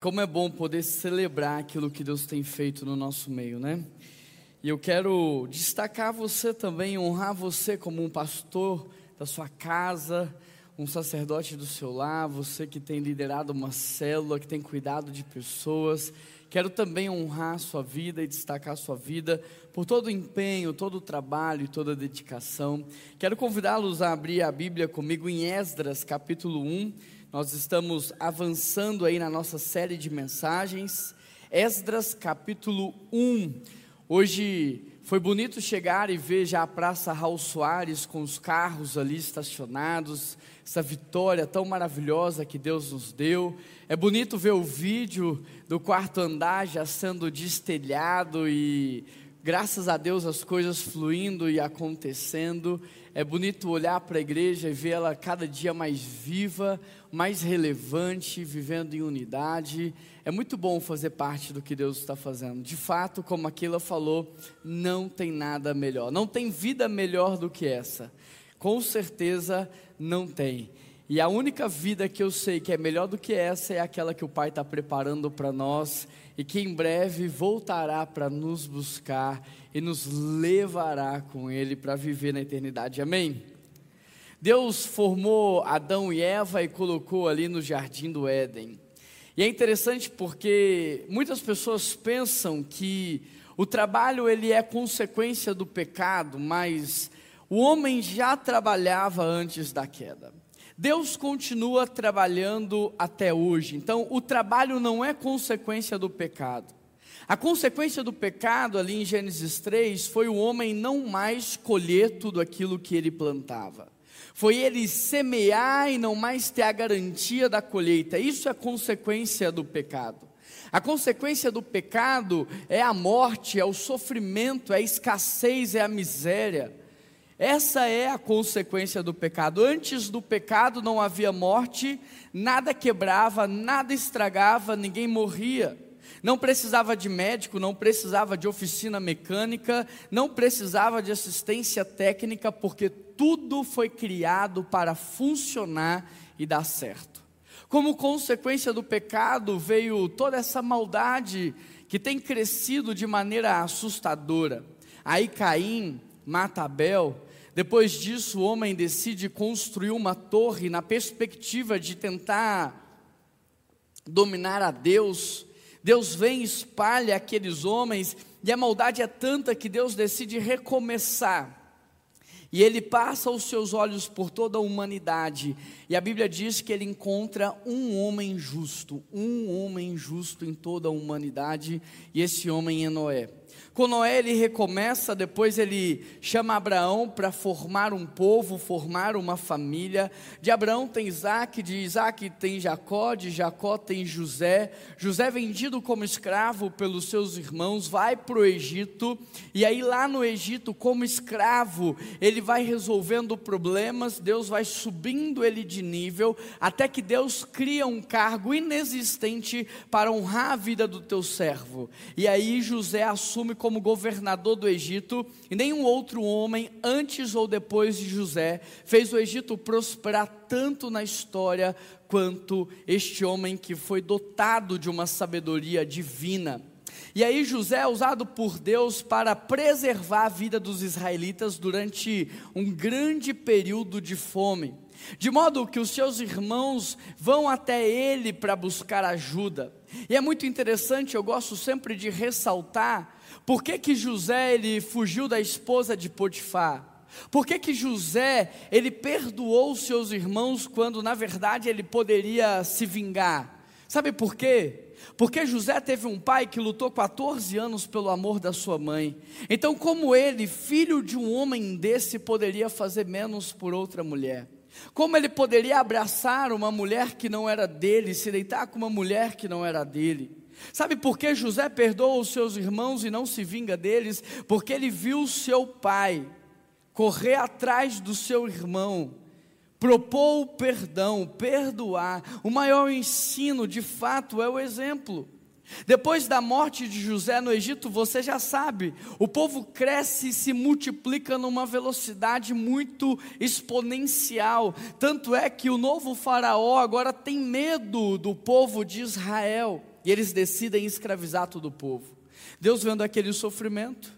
Como é bom poder celebrar aquilo que Deus tem feito no nosso meio, né? E eu quero destacar você também, honrar você como um pastor da sua casa, um sacerdote do seu lar, você que tem liderado uma célula, que tem cuidado de pessoas. Quero também honrar a sua vida e destacar a sua vida por todo o empenho, todo o trabalho e toda a dedicação. Quero convidá-los a abrir a Bíblia comigo em Esdras, capítulo 1 nós estamos avançando aí na nossa série de mensagens. Esdras capítulo 1. Hoje foi bonito chegar e ver já a Praça Raul Soares com os carros ali estacionados, essa vitória tão maravilhosa que Deus nos deu. É bonito ver o vídeo do quarto andar já sendo destelhado e graças a Deus as coisas fluindo e acontecendo. É bonito olhar para a igreja e vê-la cada dia mais viva, mais relevante, vivendo em unidade. É muito bom fazer parte do que Deus está fazendo. De fato, como aquilo falou, não tem nada melhor. Não tem vida melhor do que essa. Com certeza não tem. E a única vida que eu sei que é melhor do que essa é aquela que o Pai está preparando para nós e que em breve voltará para nos buscar e nos levará com Ele para viver na eternidade. Amém? Deus formou Adão e Eva e colocou ali no jardim do Éden. E é interessante porque muitas pessoas pensam que o trabalho ele é consequência do pecado, mas o homem já trabalhava antes da queda. Deus continua trabalhando até hoje. Então, o trabalho não é consequência do pecado. A consequência do pecado ali em Gênesis 3 foi o homem não mais colher tudo aquilo que ele plantava. Foi ele semear e não mais ter a garantia da colheita. Isso é consequência do pecado. A consequência do pecado é a morte, é o sofrimento, é a escassez, é a miséria. Essa é a consequência do pecado. Antes do pecado não havia morte, nada quebrava, nada estragava, ninguém morria. Não precisava de médico, não precisava de oficina mecânica, não precisava de assistência técnica, porque tudo foi criado para funcionar e dar certo. Como consequência do pecado veio toda essa maldade que tem crescido de maneira assustadora. Aí Caim mata Abel, depois disso, o homem decide construir uma torre na perspectiva de tentar dominar a Deus. Deus vem e espalha aqueles homens, e a maldade é tanta que Deus decide recomeçar. E ele passa os seus olhos por toda a humanidade, e a Bíblia diz que ele encontra um homem justo, um homem justo em toda a humanidade, e esse homem é Noé. Com Noé ele recomeça, depois ele chama Abraão para formar um povo, formar uma família. De Abraão tem Isaac, de Isaac tem Jacó, de Jacó tem José. José vendido como escravo pelos seus irmãos, vai para o Egito, e aí lá no Egito, como escravo, ele vai resolvendo problemas, Deus vai subindo ele de nível, até que Deus cria um cargo inexistente para honrar a vida do teu servo. E aí José assume como como governador do Egito, e nenhum outro homem, antes ou depois de José, fez o Egito prosperar tanto na história quanto este homem que foi dotado de uma sabedoria divina. E aí José é usado por Deus para preservar a vida dos israelitas durante um grande período de fome. De modo que os seus irmãos vão até ele para buscar ajuda. E é muito interessante, eu gosto sempre de ressaltar por que, que José ele fugiu da esposa de Potifar? Por que, que José ele perdoou seus irmãos quando na verdade ele poderia se vingar? Sabe por quê? Porque José teve um pai que lutou 14 anos pelo amor da sua mãe. Então, como ele, filho de um homem desse, poderia fazer menos por outra mulher? Como ele poderia abraçar uma mulher que não era dele, se deitar com uma mulher que não era dele? Sabe por que José perdoa os seus irmãos e não se vinga deles? Porque ele viu seu pai correr atrás do seu irmão, propor o perdão, perdoar. O maior ensino, de fato, é o exemplo. Depois da morte de José no Egito, você já sabe, o povo cresce e se multiplica numa velocidade muito exponencial. Tanto é que o novo Faraó agora tem medo do povo de Israel e eles decidem escravizar todo o povo. Deus, vendo aquele sofrimento,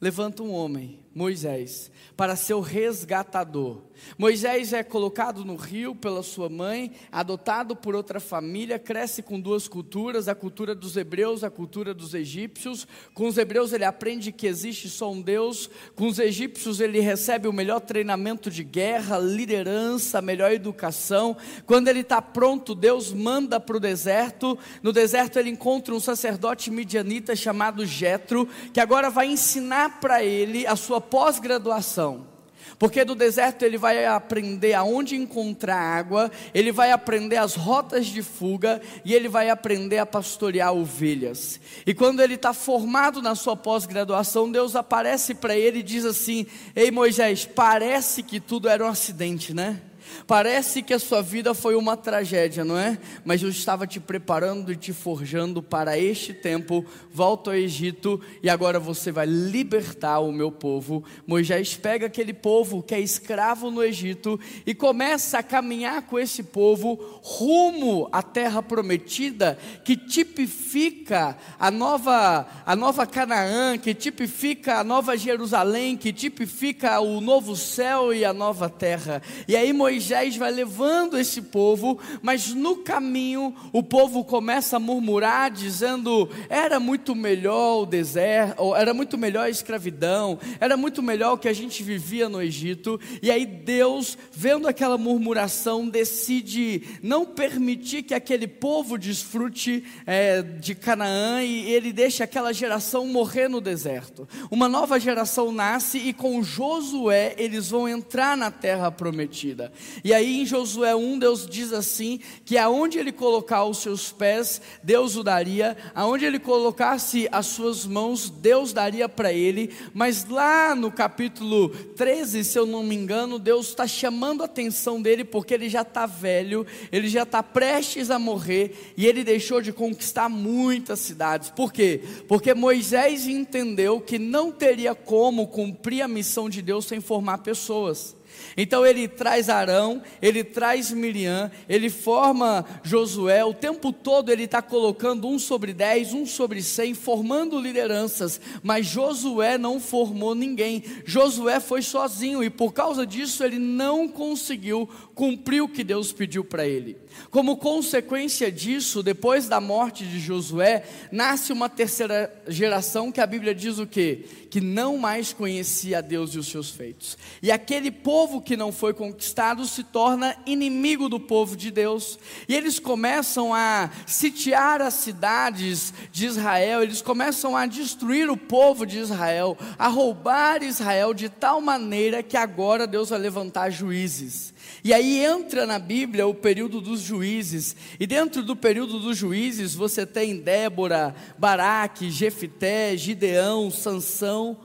levanta um homem, Moisés, para ser o resgatador. Moisés é colocado no rio pela sua mãe, adotado por outra família, cresce com duas culturas, a cultura dos hebreus, a cultura dos egípcios. Com os hebreus ele aprende que existe só um Deus, com os egípcios ele recebe o melhor treinamento de guerra, liderança, melhor educação. Quando ele está pronto, Deus manda para o deserto. No deserto ele encontra um sacerdote midianita chamado Jetro, que agora vai ensinar para ele a sua pós-graduação. Porque do deserto ele vai aprender aonde encontrar água, ele vai aprender as rotas de fuga e ele vai aprender a pastorear ovelhas. E quando ele está formado na sua pós-graduação, Deus aparece para ele e diz assim: Ei Moisés, parece que tudo era um acidente, né? Parece que a sua vida foi uma tragédia, não é? Mas eu estava te preparando e te forjando para este tempo. Volta ao Egito e agora você vai libertar o meu povo. Moisés pega aquele povo que é escravo no Egito e começa a caminhar com esse povo rumo à terra prometida, que tipifica a nova a nova Canaã, que tipifica a nova Jerusalém, que tipifica o novo céu e a nova terra. E aí Moisés Moisés vai levando esse povo, mas no caminho o povo começa a murmurar, dizendo: era muito melhor o deserto, era muito melhor a escravidão, era muito melhor o que a gente vivia no Egito. E aí Deus, vendo aquela murmuração, decide não permitir que aquele povo desfrute é, de Canaã e ele deixa aquela geração morrer no deserto. Uma nova geração nasce e com Josué eles vão entrar na terra prometida. E aí em Josué 1, Deus diz assim: que aonde ele colocar os seus pés, Deus o daria, aonde ele colocasse as suas mãos, Deus daria para ele. Mas lá no capítulo 13, se eu não me engano, Deus está chamando a atenção dele porque ele já está velho, ele já está prestes a morrer e ele deixou de conquistar muitas cidades. Por quê? Porque Moisés entendeu que não teria como cumprir a missão de Deus sem formar pessoas. Então ele traz Arão, ele traz Miriam, ele forma Josué, o tempo todo ele está colocando um sobre dez, um sobre cem, formando lideranças, mas Josué não formou ninguém, Josué foi sozinho e por causa disso ele não conseguiu cumprir o que Deus pediu para ele. Como consequência disso, depois da morte de Josué, nasce uma terceira geração que a Bíblia diz o quê? Que não mais conhecia Deus e os seus feitos. E aquele povo que não foi conquistado se torna inimigo do povo de Deus. E eles começam a sitiar as cidades de Israel, eles começam a destruir o povo de Israel, a roubar Israel de tal maneira que agora Deus vai levantar juízes. E aí entra na Bíblia o período dos juízes. E dentro do período dos juízes você tem Débora, Baraque, Jefité, Gideão, Sansão.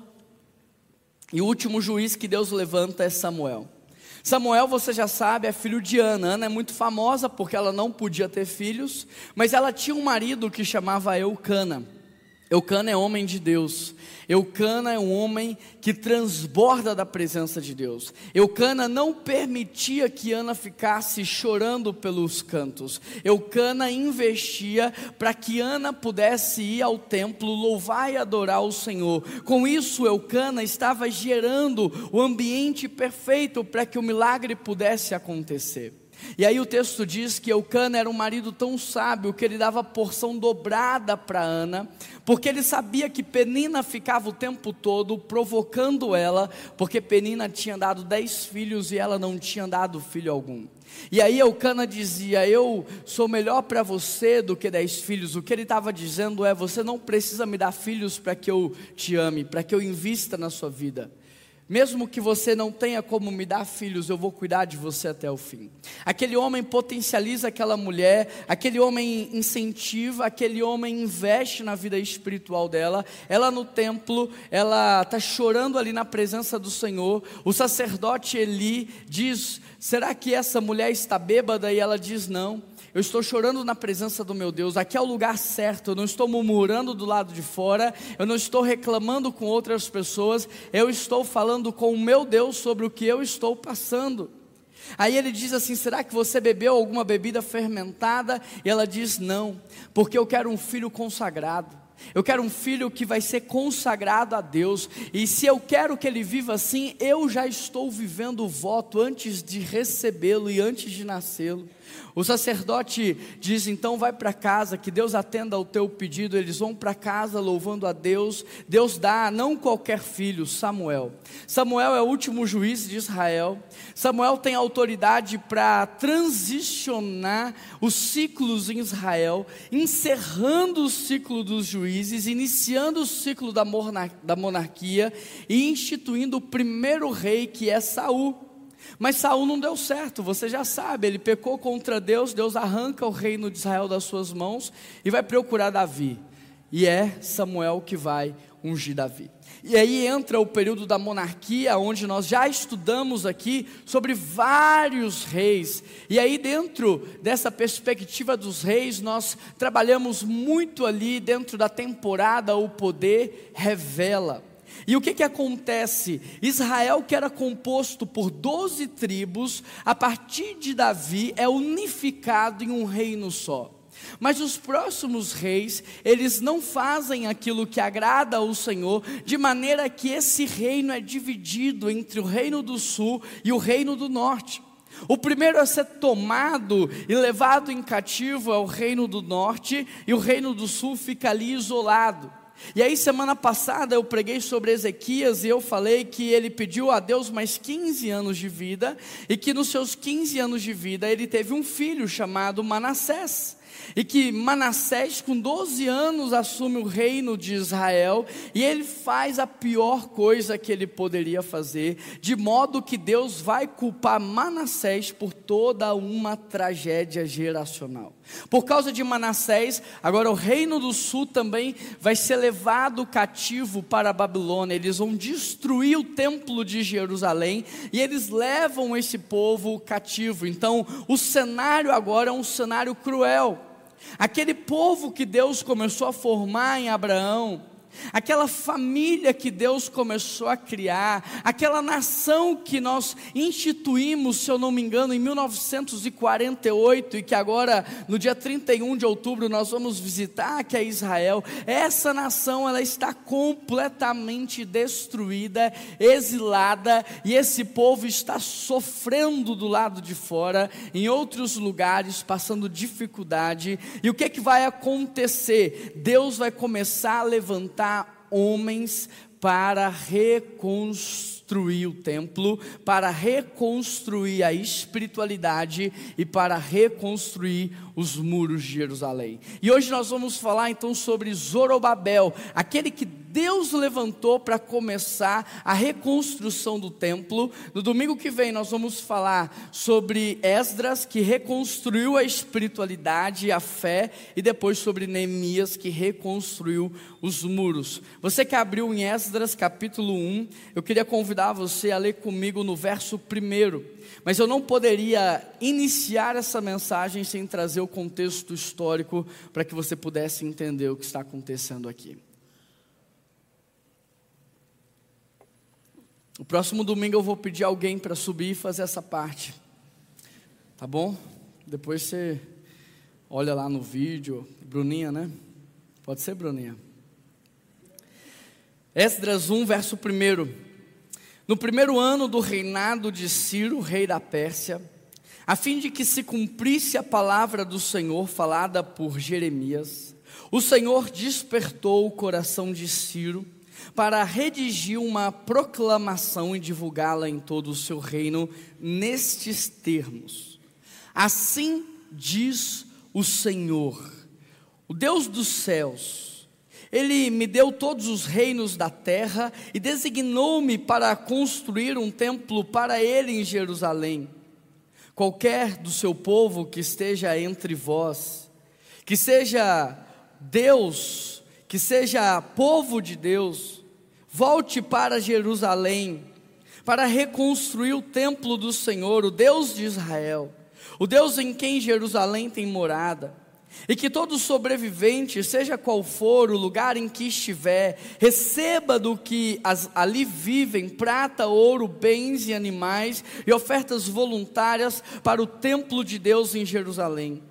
E o último juiz que Deus levanta é Samuel. Samuel, você já sabe, é filho de Ana. Ana é muito famosa porque ela não podia ter filhos, mas ela tinha um marido que chamava Eucana. Eucana é homem de Deus. Eucana é um homem que transborda da presença de Deus. Eucana não permitia que Ana ficasse chorando pelos cantos. Eucana investia para que Ana pudesse ir ao templo louvar e adorar o Senhor. Com isso, Eucana estava gerando o ambiente perfeito para que o milagre pudesse acontecer. E aí o texto diz que Eucana era um marido tão sábio que ele dava porção dobrada para Ana, porque ele sabia que Penina ficava o tempo todo provocando ela, porque Penina tinha dado dez filhos e ela não tinha dado filho algum. E aí Eucana dizia: Eu sou melhor para você do que dez filhos. O que ele estava dizendo é: Você não precisa me dar filhos para que eu te ame, para que eu invista na sua vida. Mesmo que você não tenha como me dar filhos, eu vou cuidar de você até o fim. Aquele homem potencializa aquela mulher, aquele homem incentiva, aquele homem investe na vida espiritual dela. Ela no templo, ela está chorando ali na presença do Senhor. O sacerdote Eli diz: Será que essa mulher está bêbada? E ela diz: Não. Eu estou chorando na presença do meu Deus, aqui é o lugar certo, eu não estou murmurando do lado de fora, eu não estou reclamando com outras pessoas, eu estou falando com o meu Deus sobre o que eu estou passando. Aí ele diz assim: será que você bebeu alguma bebida fermentada? E ela diz: não, porque eu quero um filho consagrado. Eu quero um filho que vai ser consagrado a Deus, e se eu quero que ele viva assim, eu já estou vivendo o voto antes de recebê-lo e antes de nascê-lo. O sacerdote diz: então vai para casa, que Deus atenda ao teu pedido. Eles vão para casa louvando a Deus. Deus dá a não qualquer filho, Samuel. Samuel é o último juiz de Israel. Samuel tem autoridade para transicionar os ciclos em Israel, encerrando o ciclo dos juízes, iniciando o ciclo da, monarquia e instituindo o primeiro rei que é Saul. Mas Saul não deu certo, você já sabe, ele pecou contra Deus, Deus arranca o reino de Israel das suas mãos e vai procurar Davi. E é Samuel que vai ungir Davi. E aí entra o período da monarquia, onde nós já estudamos aqui sobre vários reis. E aí, dentro dessa perspectiva dos reis, nós trabalhamos muito ali dentro da temporada O Poder Revela. E o que, que acontece? Israel, que era composto por doze tribos, a partir de Davi, é unificado em um reino só. Mas os próximos reis, eles não fazem aquilo que agrada ao Senhor, de maneira que esse reino é dividido entre o reino do sul e o reino do norte. O primeiro a ser tomado e levado em cativo é o reino do norte, e o reino do sul fica ali isolado. E aí, semana passada, eu preguei sobre Ezequias e eu falei que ele pediu a Deus mais 15 anos de vida e que nos seus 15 anos de vida ele teve um filho chamado Manassés e que Manassés, com 12 anos, assume o reino de Israel, e ele faz a pior coisa que ele poderia fazer, de modo que Deus vai culpar Manassés por toda uma tragédia geracional. Por causa de Manassés, agora o reino do sul também vai ser levado cativo para a Babilônia. Eles vão destruir o templo de Jerusalém e eles levam esse povo cativo. Então, o cenário agora é um cenário cruel. Aquele povo que Deus começou a formar em Abraão, aquela família que Deus começou a criar, aquela nação que nós instituímos, se eu não me engano, em 1948 e que agora, no dia 31 de outubro, nós vamos visitar, que é Israel. Essa nação, ela está completamente destruída, exilada, e esse povo está sofrendo do lado de fora, em outros lugares, passando dificuldade. E o que, é que vai acontecer? Deus vai começar a levantar levantar homens para reconstruir o templo, para reconstruir a espiritualidade e para reconstruir os muros de Jerusalém. E hoje nós vamos falar então sobre Zorobabel, aquele que Deus levantou para começar a reconstrução do templo. No domingo que vem nós vamos falar sobre Esdras, que reconstruiu a espiritualidade e a fé, e depois sobre Neemias, que reconstruiu os muros. Você que abriu em Esdras capítulo 1, eu queria convidar você a ler comigo no verso 1. Mas eu não poderia iniciar essa mensagem sem trazer o contexto histórico para que você pudesse entender o que está acontecendo aqui. O próximo domingo eu vou pedir alguém para subir e fazer essa parte. Tá bom? Depois você olha lá no vídeo. Bruninha, né? Pode ser, Bruninha. Esdras 1, verso 1. No primeiro ano do reinado de Ciro, rei da Pérsia, a fim de que se cumprisse a palavra do Senhor falada por Jeremias, o Senhor despertou o coração de Ciro para redigir uma proclamação e divulgá-la em todo o seu reino nestes termos. Assim diz o Senhor, o Deus dos céus, ele me deu todos os reinos da terra e designou-me para construir um templo para ele em Jerusalém. Qualquer do seu povo que esteja entre vós, que seja Deus, que seja povo de Deus, Volte para Jerusalém, para reconstruir o templo do Senhor, o Deus de Israel. o Deus em quem Jerusalém tem morada, e que todo sobrevivente, seja qual for o lugar em que estiver, receba do que as, ali vivem prata, ouro, bens e animais e ofertas voluntárias para o templo de Deus em Jerusalém.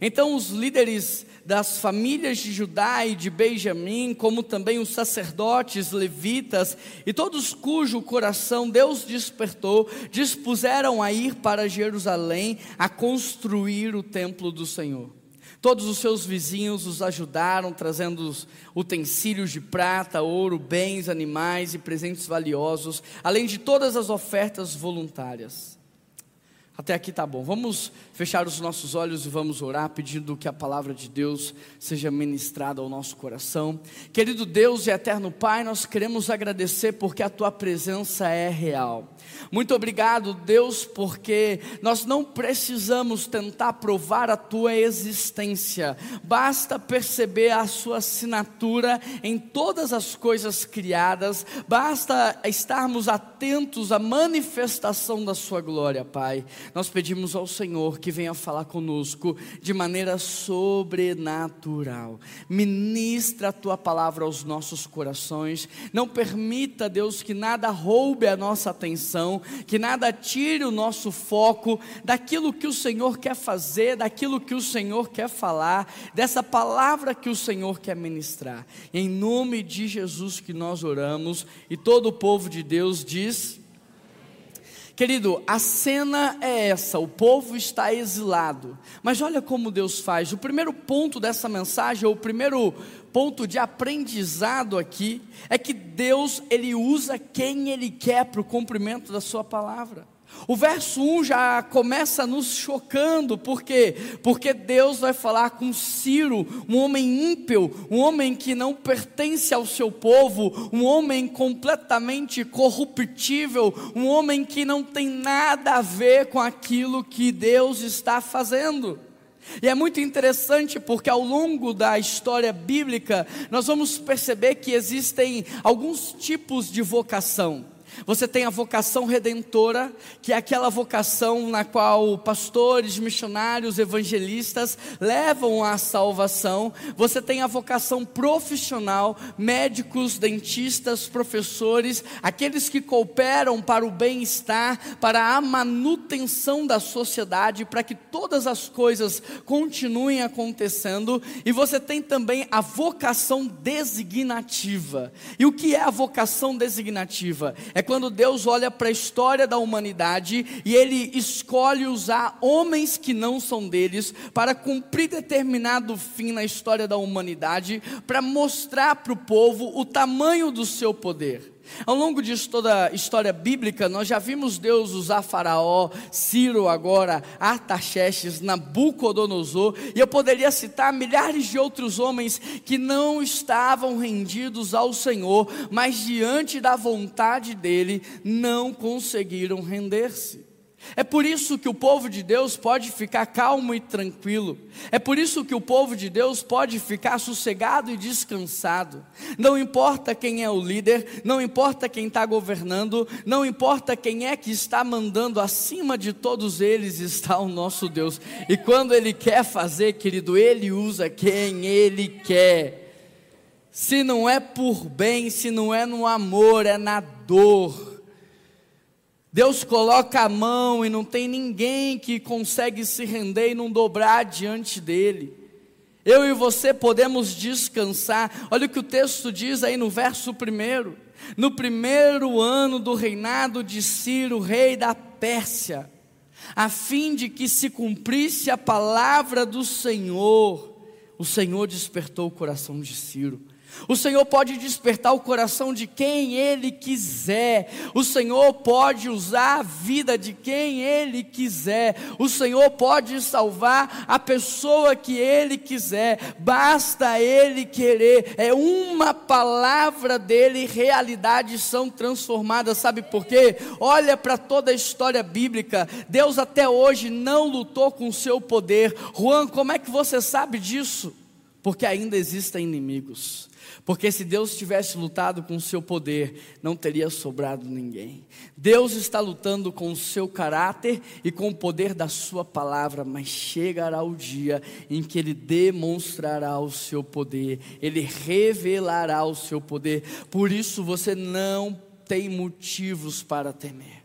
Então os líderes das famílias de Judá e de Benjamim, como também os sacerdotes, levitas e todos cujo coração Deus despertou, dispuseram a ir para Jerusalém a construir o templo do Senhor. Todos os seus vizinhos os ajudaram, trazendo utensílios de prata, ouro, bens, animais e presentes valiosos, além de todas as ofertas voluntárias. Até aqui tá bom. Vamos fechar os nossos olhos e vamos orar, pedindo que a palavra de Deus seja ministrada ao nosso coração. Querido Deus e eterno Pai, nós queremos agradecer porque a tua presença é real. Muito obrigado, Deus, porque nós não precisamos tentar provar a tua existência, basta perceber a sua assinatura em todas as coisas criadas, basta estarmos atentos à manifestação da sua glória, Pai. Nós pedimos ao Senhor que venha falar conosco de maneira sobrenatural. Ministra a tua palavra aos nossos corações. Não permita, Deus, que nada roube a nossa atenção, que nada tire o nosso foco daquilo que o Senhor quer fazer, daquilo que o Senhor quer falar, dessa palavra que o Senhor quer ministrar. Em nome de Jesus que nós oramos e todo o povo de Deus diz. Querido, a cena é essa: o povo está exilado. Mas olha como Deus faz. O primeiro ponto dessa mensagem, ou o primeiro ponto de aprendizado aqui, é que Deus ele usa quem Ele quer para o cumprimento da Sua palavra. O verso 1 já começa nos chocando, por quê? Porque Deus vai falar com Ciro, um homem ímpio, um homem que não pertence ao seu povo, um homem completamente corruptível, um homem que não tem nada a ver com aquilo que Deus está fazendo. E é muito interessante porque ao longo da história bíblica nós vamos perceber que existem alguns tipos de vocação. Você tem a vocação redentora, que é aquela vocação na qual pastores, missionários, evangelistas levam a salvação. Você tem a vocação profissional, médicos, dentistas, professores, aqueles que cooperam para o bem-estar, para a manutenção da sociedade, para que todas as coisas continuem acontecendo. E você tem também a vocação designativa. E o que é a vocação designativa? É quando Deus olha para a história da humanidade e Ele escolhe usar homens que não são deles para cumprir determinado fim na história da humanidade, para mostrar para o povo o tamanho do seu poder. Ao longo de toda a história bíblica, nós já vimos Deus usar Faraó, Ciro agora, Artaxerxes, Nabucodonosor, e eu poderia citar milhares de outros homens que não estavam rendidos ao Senhor, mas diante da vontade dele, não conseguiram render-se. É por isso que o povo de Deus pode ficar calmo e tranquilo. É por isso que o povo de Deus pode ficar sossegado e descansado. Não importa quem é o líder, não importa quem está governando, não importa quem é que está mandando, acima de todos eles está o nosso Deus. E quando Ele quer fazer, querido, Ele usa quem Ele quer. Se não é por bem, se não é no amor, é na dor Deus coloca a mão e não tem ninguém que consegue se render e não dobrar diante dele. Eu e você podemos descansar. Olha o que o texto diz aí no verso primeiro. No primeiro ano do reinado de Ciro, rei da Pérsia, a fim de que se cumprisse a palavra do Senhor, o Senhor despertou o coração de Ciro o Senhor pode despertar o coração de quem Ele quiser. O Senhor pode usar a vida de quem Ele quiser. O Senhor pode salvar a pessoa que Ele quiser. Basta Ele querer. É uma palavra dele, realidades são transformadas. Sabe por quê? Olha para toda a história bíblica. Deus até hoje não lutou com o seu poder. Juan, como é que você sabe disso? porque ainda existem inimigos. Porque se Deus tivesse lutado com o seu poder, não teria sobrado ninguém. Deus está lutando com o seu caráter e com o poder da sua palavra, mas chegará o dia em que ele demonstrará o seu poder, ele revelará o seu poder. Por isso você não tem motivos para temer.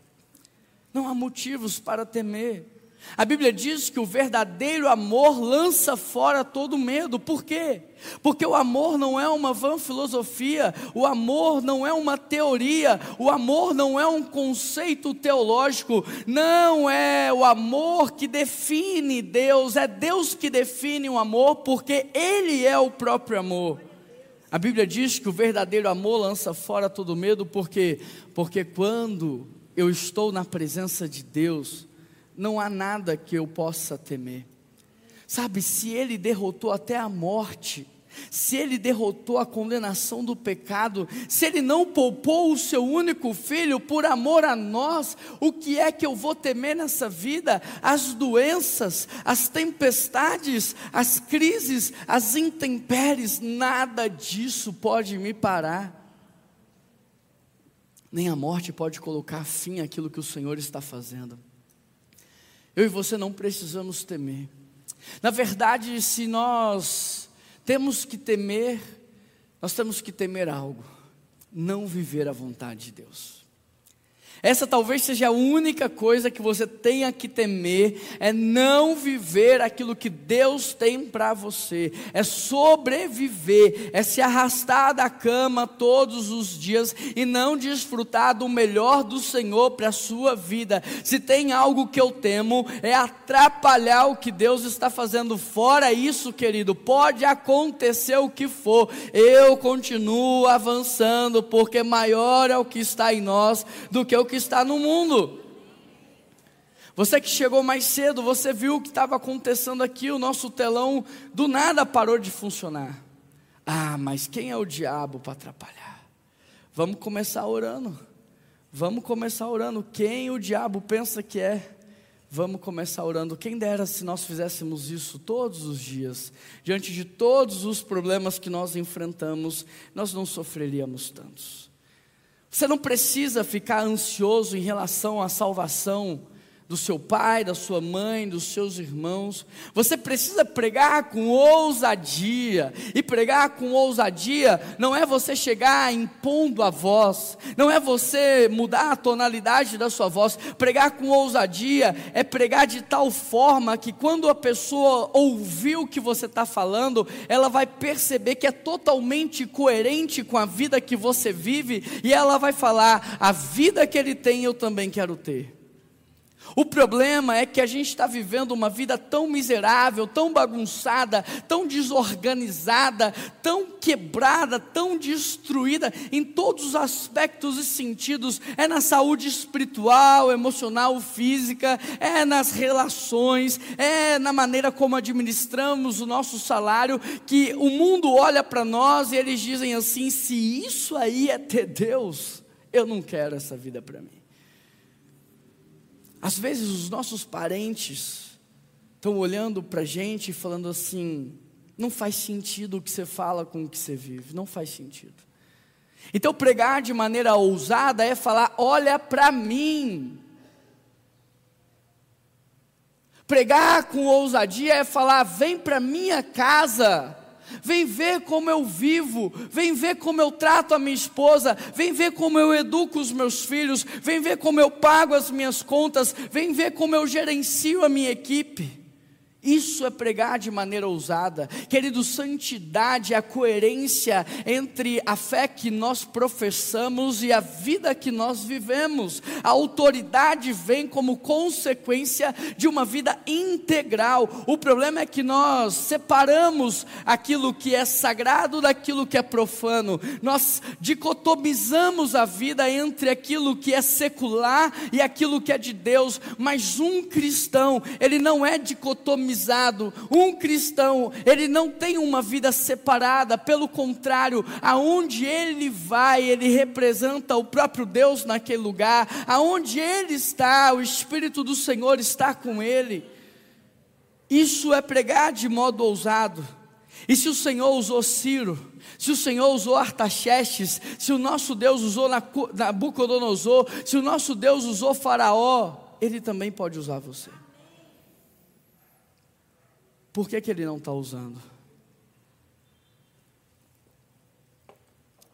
Não há motivos para temer. A Bíblia diz que o verdadeiro amor lança fora todo medo. Por quê? Porque o amor não é uma vã filosofia, o amor não é uma teoria, o amor não é um conceito teológico, não é o amor que define Deus, é Deus que define o amor, porque Ele é o próprio amor. A Bíblia diz que o verdadeiro amor lança fora todo medo, por quê? Porque quando eu estou na presença de Deus, não há nada que eu possa temer. Sabe, se ele derrotou até a morte, se ele derrotou a condenação do pecado, se ele não poupou o seu único filho por amor a nós, o que é que eu vou temer nessa vida? As doenças, as tempestades, as crises, as intempéries, nada disso pode me parar. Nem a morte pode colocar fim àquilo que o Senhor está fazendo. Eu e você não precisamos temer. Na verdade, se nós temos que temer, nós temos que temer algo, não viver a vontade de Deus. Essa talvez seja a única coisa que você tenha que temer, é não viver aquilo que Deus tem para você, é sobreviver, é se arrastar da cama todos os dias e não desfrutar do melhor do Senhor para a sua vida. Se tem algo que eu temo, é atrapalhar o que Deus está fazendo. Fora isso, querido, pode acontecer o que for, eu continuo avançando, porque maior é o que está em nós do que o que está no mundo. Você que chegou mais cedo, você viu o que estava acontecendo aqui, o nosso telão do nada parou de funcionar. Ah, mas quem é o diabo para atrapalhar? Vamos começar orando. Vamos começar orando. Quem o diabo pensa que é? Vamos começar orando. Quem dera se nós fizéssemos isso todos os dias, diante de todos os problemas que nós enfrentamos, nós não sofreríamos tantos. Você não precisa ficar ansioso em relação à salvação do seu pai, da sua mãe, dos seus irmãos. Você precisa pregar com ousadia. E pregar com ousadia não é você chegar impondo a voz, não é você mudar a tonalidade da sua voz. Pregar com ousadia é pregar de tal forma que quando a pessoa ouvir o que você está falando, ela vai perceber que é totalmente coerente com a vida que você vive e ela vai falar: a vida que ele tem eu também quero ter. O problema é que a gente está vivendo uma vida tão miserável, tão bagunçada, tão desorganizada, tão quebrada, tão destruída em todos os aspectos e sentidos. É na saúde espiritual, emocional, física, é nas relações, é na maneira como administramos o nosso salário, que o mundo olha para nós e eles dizem assim: se isso aí é ter Deus, eu não quero essa vida para mim. Às vezes os nossos parentes estão olhando para a gente e falando assim: não faz sentido o que você fala com o que você vive, não faz sentido. Então pregar de maneira ousada é falar: olha para mim. Pregar com ousadia é falar: vem para minha casa. Vem ver como eu vivo, vem ver como eu trato a minha esposa, vem ver como eu educo os meus filhos, vem ver como eu pago as minhas contas, vem ver como eu gerencio a minha equipe. Isso é pregar de maneira ousada. Querido, santidade é a coerência entre a fé que nós professamos e a vida que nós vivemos. A autoridade vem como consequência de uma vida integral. O problema é que nós separamos aquilo que é sagrado daquilo que é profano. Nós dicotomizamos a vida entre aquilo que é secular e aquilo que é de Deus. Mas um cristão, ele não é dicotomizado um cristão, ele não tem uma vida separada, pelo contrário, aonde ele vai, ele representa o próprio Deus naquele lugar, aonde ele está, o Espírito do Senhor está com ele. Isso é pregar de modo ousado. E se o Senhor usou Ciro, se o Senhor usou Artaxerxes, se o nosso Deus usou Nabucodonosor, se o nosso Deus usou Faraó, Ele também pode usar você. Por que, que Ele não está usando?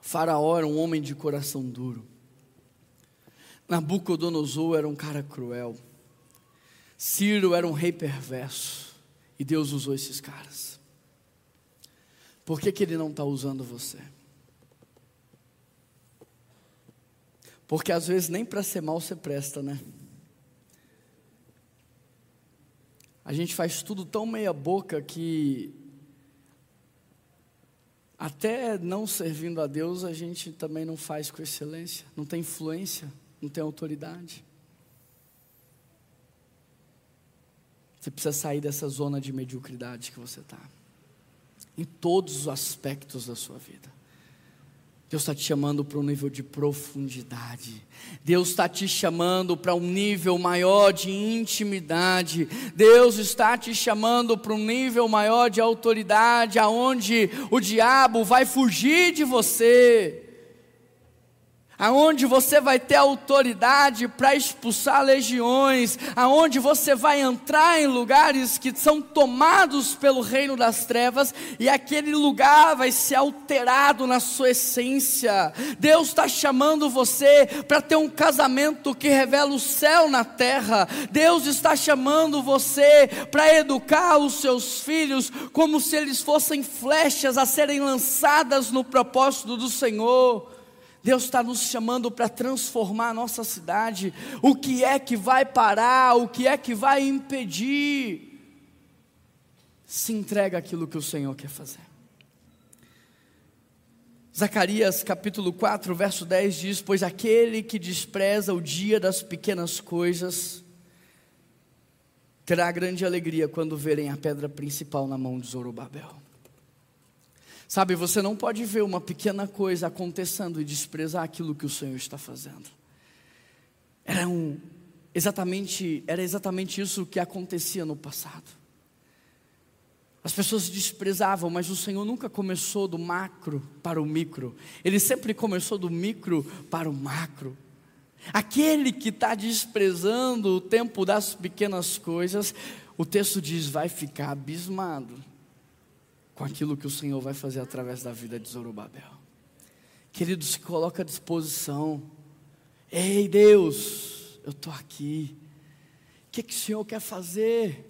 Faraó era um homem de coração duro. Nabucodonosor era um cara cruel. Ciro era um rei perverso. E Deus usou esses caras. Por que, que Ele não está usando você? Porque às vezes nem para ser mal você presta, né? A gente faz tudo tão meia boca que até não servindo a Deus, a gente também não faz com excelência, não tem influência, não tem autoridade. Você precisa sair dessa zona de mediocridade que você está, em todos os aspectos da sua vida. Deus está te chamando para um nível de profundidade. Deus está te chamando para um nível maior de intimidade. Deus está te chamando para um nível maior de autoridade, aonde o diabo vai fugir de você aonde você vai ter autoridade para expulsar legiões, aonde você vai entrar em lugares que são tomados pelo reino das trevas e aquele lugar vai ser alterado na sua essência. Deus está chamando você para ter um casamento que revela o céu na terra. Deus está chamando você para educar os seus filhos como se eles fossem flechas a serem lançadas no propósito do Senhor. Deus está nos chamando para transformar a nossa cidade. O que é que vai parar? O que é que vai impedir? Se entrega aquilo que o Senhor quer fazer. Zacarias capítulo 4, verso 10 diz: Pois aquele que despreza o dia das pequenas coisas, terá grande alegria quando verem a pedra principal na mão de Zorobabel. Sabe, você não pode ver uma pequena coisa acontecendo e desprezar aquilo que o Senhor está fazendo. Era um, exatamente, era exatamente isso que acontecia no passado. As pessoas desprezavam, mas o Senhor nunca começou do macro para o micro. Ele sempre começou do micro para o macro. Aquele que está desprezando o tempo das pequenas coisas, o texto diz, vai ficar abismado com aquilo que o Senhor vai fazer através da vida de Zorobabel. Querido, se coloca à disposição. Ei, Deus, eu estou aqui. O que, que o Senhor quer fazer?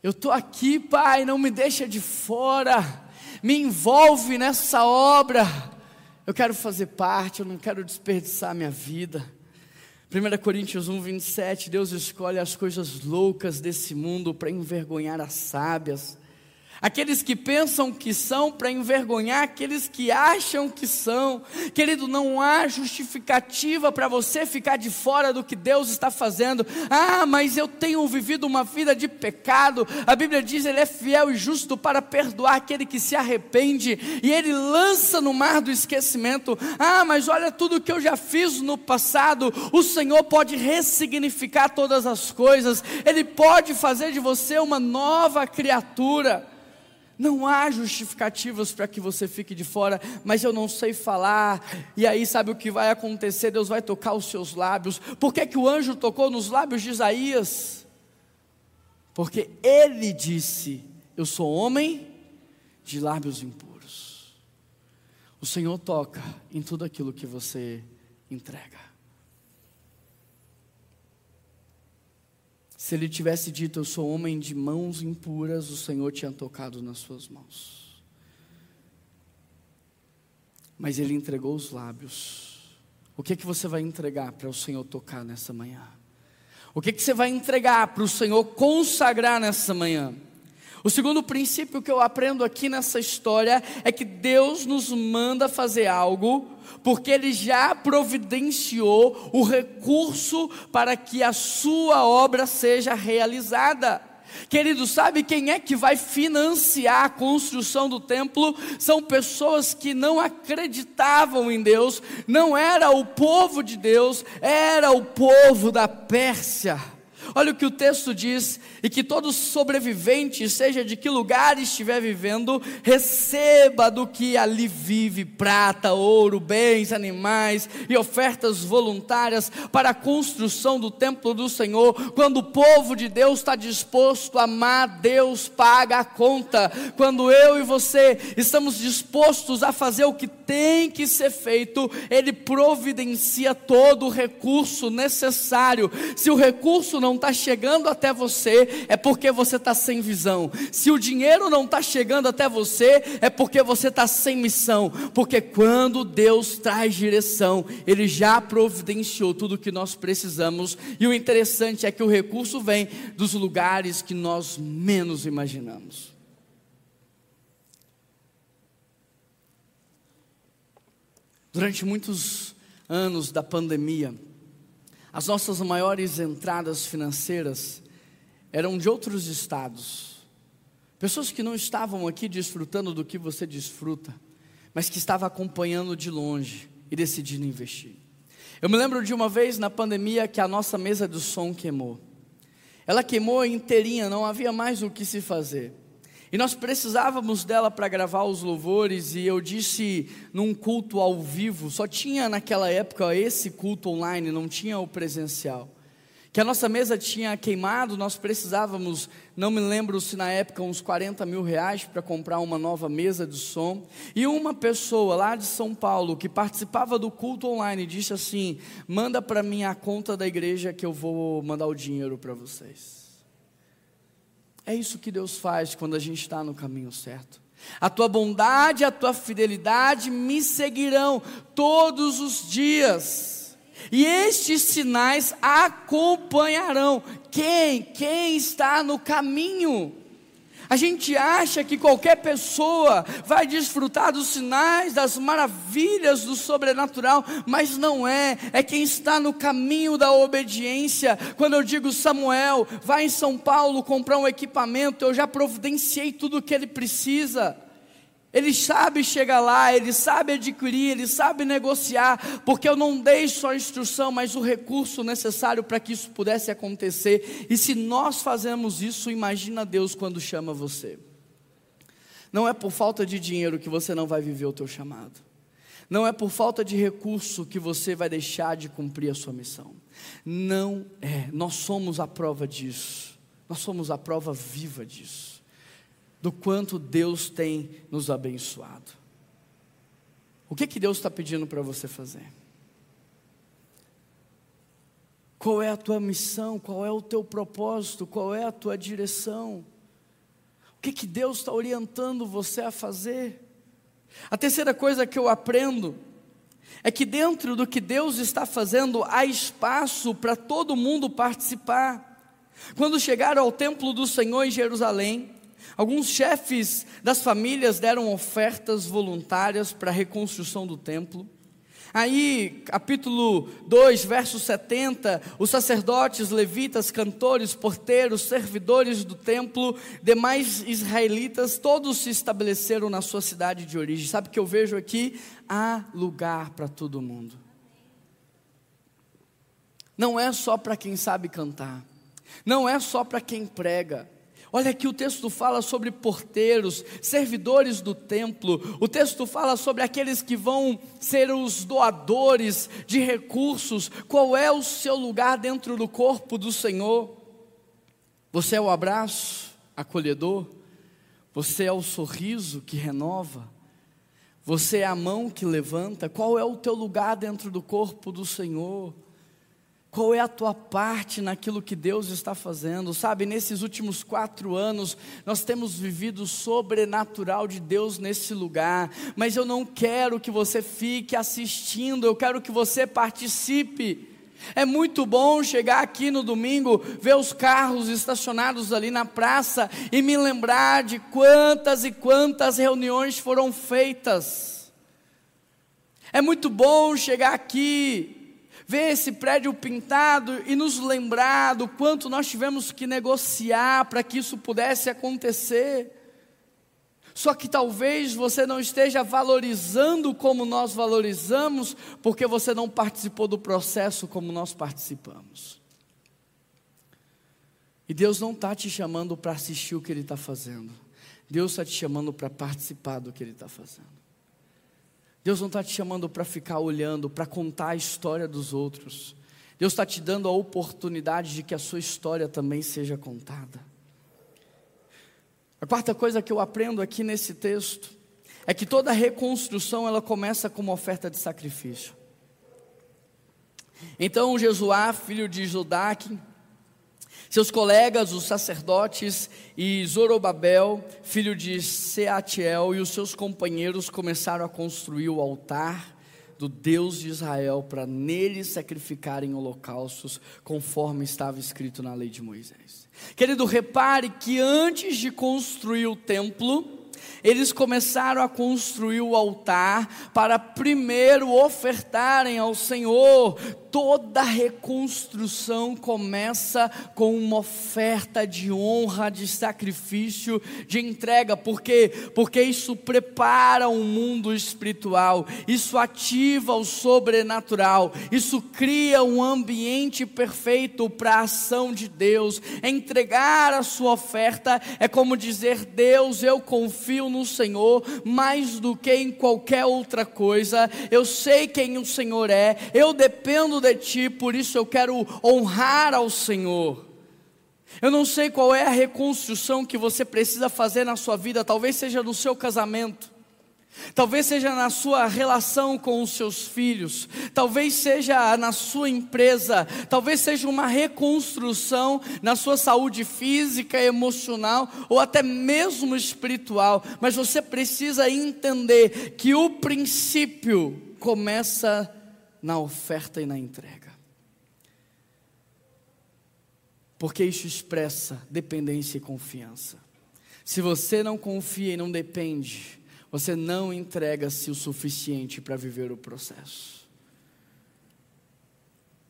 Eu estou aqui, Pai, não me deixa de fora. Me envolve nessa obra. Eu quero fazer parte, eu não quero desperdiçar minha vida. 1 Coríntios 1, 27, Deus escolhe as coisas loucas desse mundo para envergonhar as sábias aqueles que pensam que são para envergonhar aqueles que acham que são. Querido, não há justificativa para você ficar de fora do que Deus está fazendo. Ah, mas eu tenho vivido uma vida de pecado. A Bíblia diz: Ele é fiel e justo para perdoar aquele que se arrepende e Ele lança no mar do esquecimento. Ah, mas olha tudo que eu já fiz no passado. O Senhor pode ressignificar todas as coisas. Ele pode fazer de você uma nova criatura. Não há justificativas para que você fique de fora, mas eu não sei falar. E aí, sabe o que vai acontecer? Deus vai tocar os seus lábios. Por que, que o anjo tocou nos lábios de Isaías? Porque ele disse: Eu sou homem de lábios impuros. O Senhor toca em tudo aquilo que você entrega. Se ele tivesse dito, Eu sou homem de mãos impuras, o Senhor tinha tocado nas suas mãos. Mas ele entregou os lábios. O que, é que você vai entregar para o Senhor tocar nessa manhã? O que, é que você vai entregar para o Senhor consagrar nessa manhã? O segundo princípio que eu aprendo aqui nessa história é que Deus nos manda fazer algo, porque Ele já providenciou o recurso para que a sua obra seja realizada. Querido, sabe quem é que vai financiar a construção do templo? São pessoas que não acreditavam em Deus, não era o povo de Deus, era o povo da Pérsia. Olha o que o texto diz: e que todo sobrevivente, seja de que lugar estiver vivendo, receba do que ali vive prata, ouro, bens, animais e ofertas voluntárias para a construção do templo do Senhor. Quando o povo de Deus está disposto a amar, Deus paga a conta. Quando eu e você estamos dispostos a fazer o que tem que ser feito, Ele providencia todo o recurso necessário. Se o recurso não está chegando até você, é porque você está sem visão. Se o dinheiro não está chegando até você, é porque você está sem missão. Porque quando Deus traz direção, Ele já providenciou tudo o que nós precisamos. E o interessante é que o recurso vem dos lugares que nós menos imaginamos. Durante muitos anos da pandemia, as nossas maiores entradas financeiras eram de outros estados. Pessoas que não estavam aqui desfrutando do que você desfruta, mas que estavam acompanhando de longe e decidindo investir. Eu me lembro de uma vez na pandemia que a nossa mesa de som queimou. Ela queimou inteirinha, não havia mais o que se fazer. E nós precisávamos dela para gravar os louvores, e eu disse num culto ao vivo, só tinha naquela época esse culto online, não tinha o presencial. Que a nossa mesa tinha queimado, nós precisávamos, não me lembro se na época, uns 40 mil reais para comprar uma nova mesa de som. E uma pessoa lá de São Paulo, que participava do culto online, disse assim: manda para mim a conta da igreja que eu vou mandar o dinheiro para vocês. É isso que Deus faz quando a gente está no caminho certo. A tua bondade, a tua fidelidade me seguirão todos os dias. E estes sinais acompanharão quem? Quem está no caminho? A gente acha que qualquer pessoa vai desfrutar dos sinais, das maravilhas do sobrenatural, mas não é, é quem está no caminho da obediência. Quando eu digo Samuel, vai em São Paulo comprar um equipamento, eu já providenciei tudo o que ele precisa. Ele sabe chegar lá, ele sabe adquirir, ele sabe negociar, porque eu não dei só a instrução, mas o recurso necessário para que isso pudesse acontecer. E se nós fazemos isso, imagina Deus quando chama você. Não é por falta de dinheiro que você não vai viver o teu chamado. Não é por falta de recurso que você vai deixar de cumprir a sua missão. Não é. Nós somos a prova disso. Nós somos a prova viva disso do quanto Deus tem nos abençoado. O que, que Deus está pedindo para você fazer? Qual é a tua missão? Qual é o teu propósito? Qual é a tua direção? O que, que Deus está orientando você a fazer? A terceira coisa que eu aprendo é que dentro do que Deus está fazendo há espaço para todo mundo participar. Quando chegaram ao templo do Senhor em Jerusalém, Alguns chefes das famílias deram ofertas voluntárias para a reconstrução do templo. Aí, capítulo 2, verso 70, os sacerdotes, levitas, cantores, porteiros, servidores do templo, demais israelitas, todos se estabeleceram na sua cidade de origem. Sabe o que eu vejo aqui? Há lugar para todo mundo. Não é só para quem sabe cantar, não é só para quem prega, Olha aqui o texto fala sobre porteiros, servidores do templo. O texto fala sobre aqueles que vão ser os doadores de recursos. Qual é o seu lugar dentro do corpo do Senhor? Você é o abraço acolhedor? Você é o sorriso que renova? Você é a mão que levanta? Qual é o teu lugar dentro do corpo do Senhor? Qual é a tua parte naquilo que Deus está fazendo? Sabe, nesses últimos quatro anos, nós temos vivido o sobrenatural de Deus nesse lugar, mas eu não quero que você fique assistindo, eu quero que você participe. É muito bom chegar aqui no domingo, ver os carros estacionados ali na praça e me lembrar de quantas e quantas reuniões foram feitas. É muito bom chegar aqui ver esse prédio pintado e nos lembrar do quanto nós tivemos que negociar para que isso pudesse acontecer. Só que talvez você não esteja valorizando como nós valorizamos, porque você não participou do processo como nós participamos. E Deus não está te chamando para assistir o que Ele está fazendo. Deus está te chamando para participar do que Ele está fazendo. Deus não está te chamando para ficar olhando, para contar a história dos outros. Deus está te dando a oportunidade de que a sua história também seja contada. A quarta coisa que eu aprendo aqui nesse texto é que toda reconstrução ela começa com uma oferta de sacrifício. Então Jesuá, filho de Jodaque, seus colegas, os sacerdotes, e Zorobabel, filho de Seatiel, e os seus companheiros começaram a construir o altar do Deus de Israel para nele sacrificarem holocaustos, conforme estava escrito na lei de Moisés. Querido, repare que antes de construir o templo, eles começaram a construir o altar para primeiro ofertarem ao Senhor. Toda reconstrução começa com uma oferta de honra, de sacrifício, de entrega, porque porque isso prepara o um mundo espiritual, isso ativa o sobrenatural, isso cria um ambiente perfeito para a ação de Deus. Entregar a sua oferta é como dizer: Deus, eu confio no Senhor mais do que em qualquer outra coisa. Eu sei quem o Senhor é, eu dependo de ti, por isso eu quero honrar ao Senhor. Eu não sei qual é a reconstrução que você precisa fazer na sua vida, talvez seja no seu casamento. Talvez seja na sua relação com os seus filhos, talvez seja na sua empresa, talvez seja uma reconstrução na sua saúde física, emocional ou até mesmo espiritual, mas você precisa entender que o princípio começa na oferta e na entrega. Porque isso expressa dependência e confiança. Se você não confia e não depende, você não entrega-se o suficiente para viver o processo.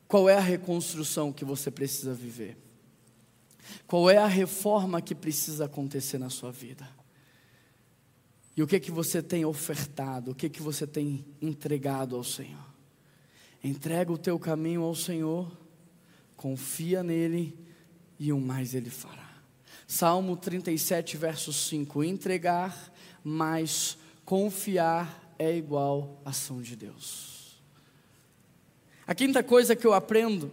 Qual é a reconstrução que você precisa viver? Qual é a reforma que precisa acontecer na sua vida? E o que é que você tem ofertado? O que é que você tem entregado ao Senhor? Entrega o teu caminho ao Senhor, confia nele e o mais ele fará. Salmo 37, verso 5: entregar, mas confiar é igual ação de Deus. A quinta coisa que eu aprendo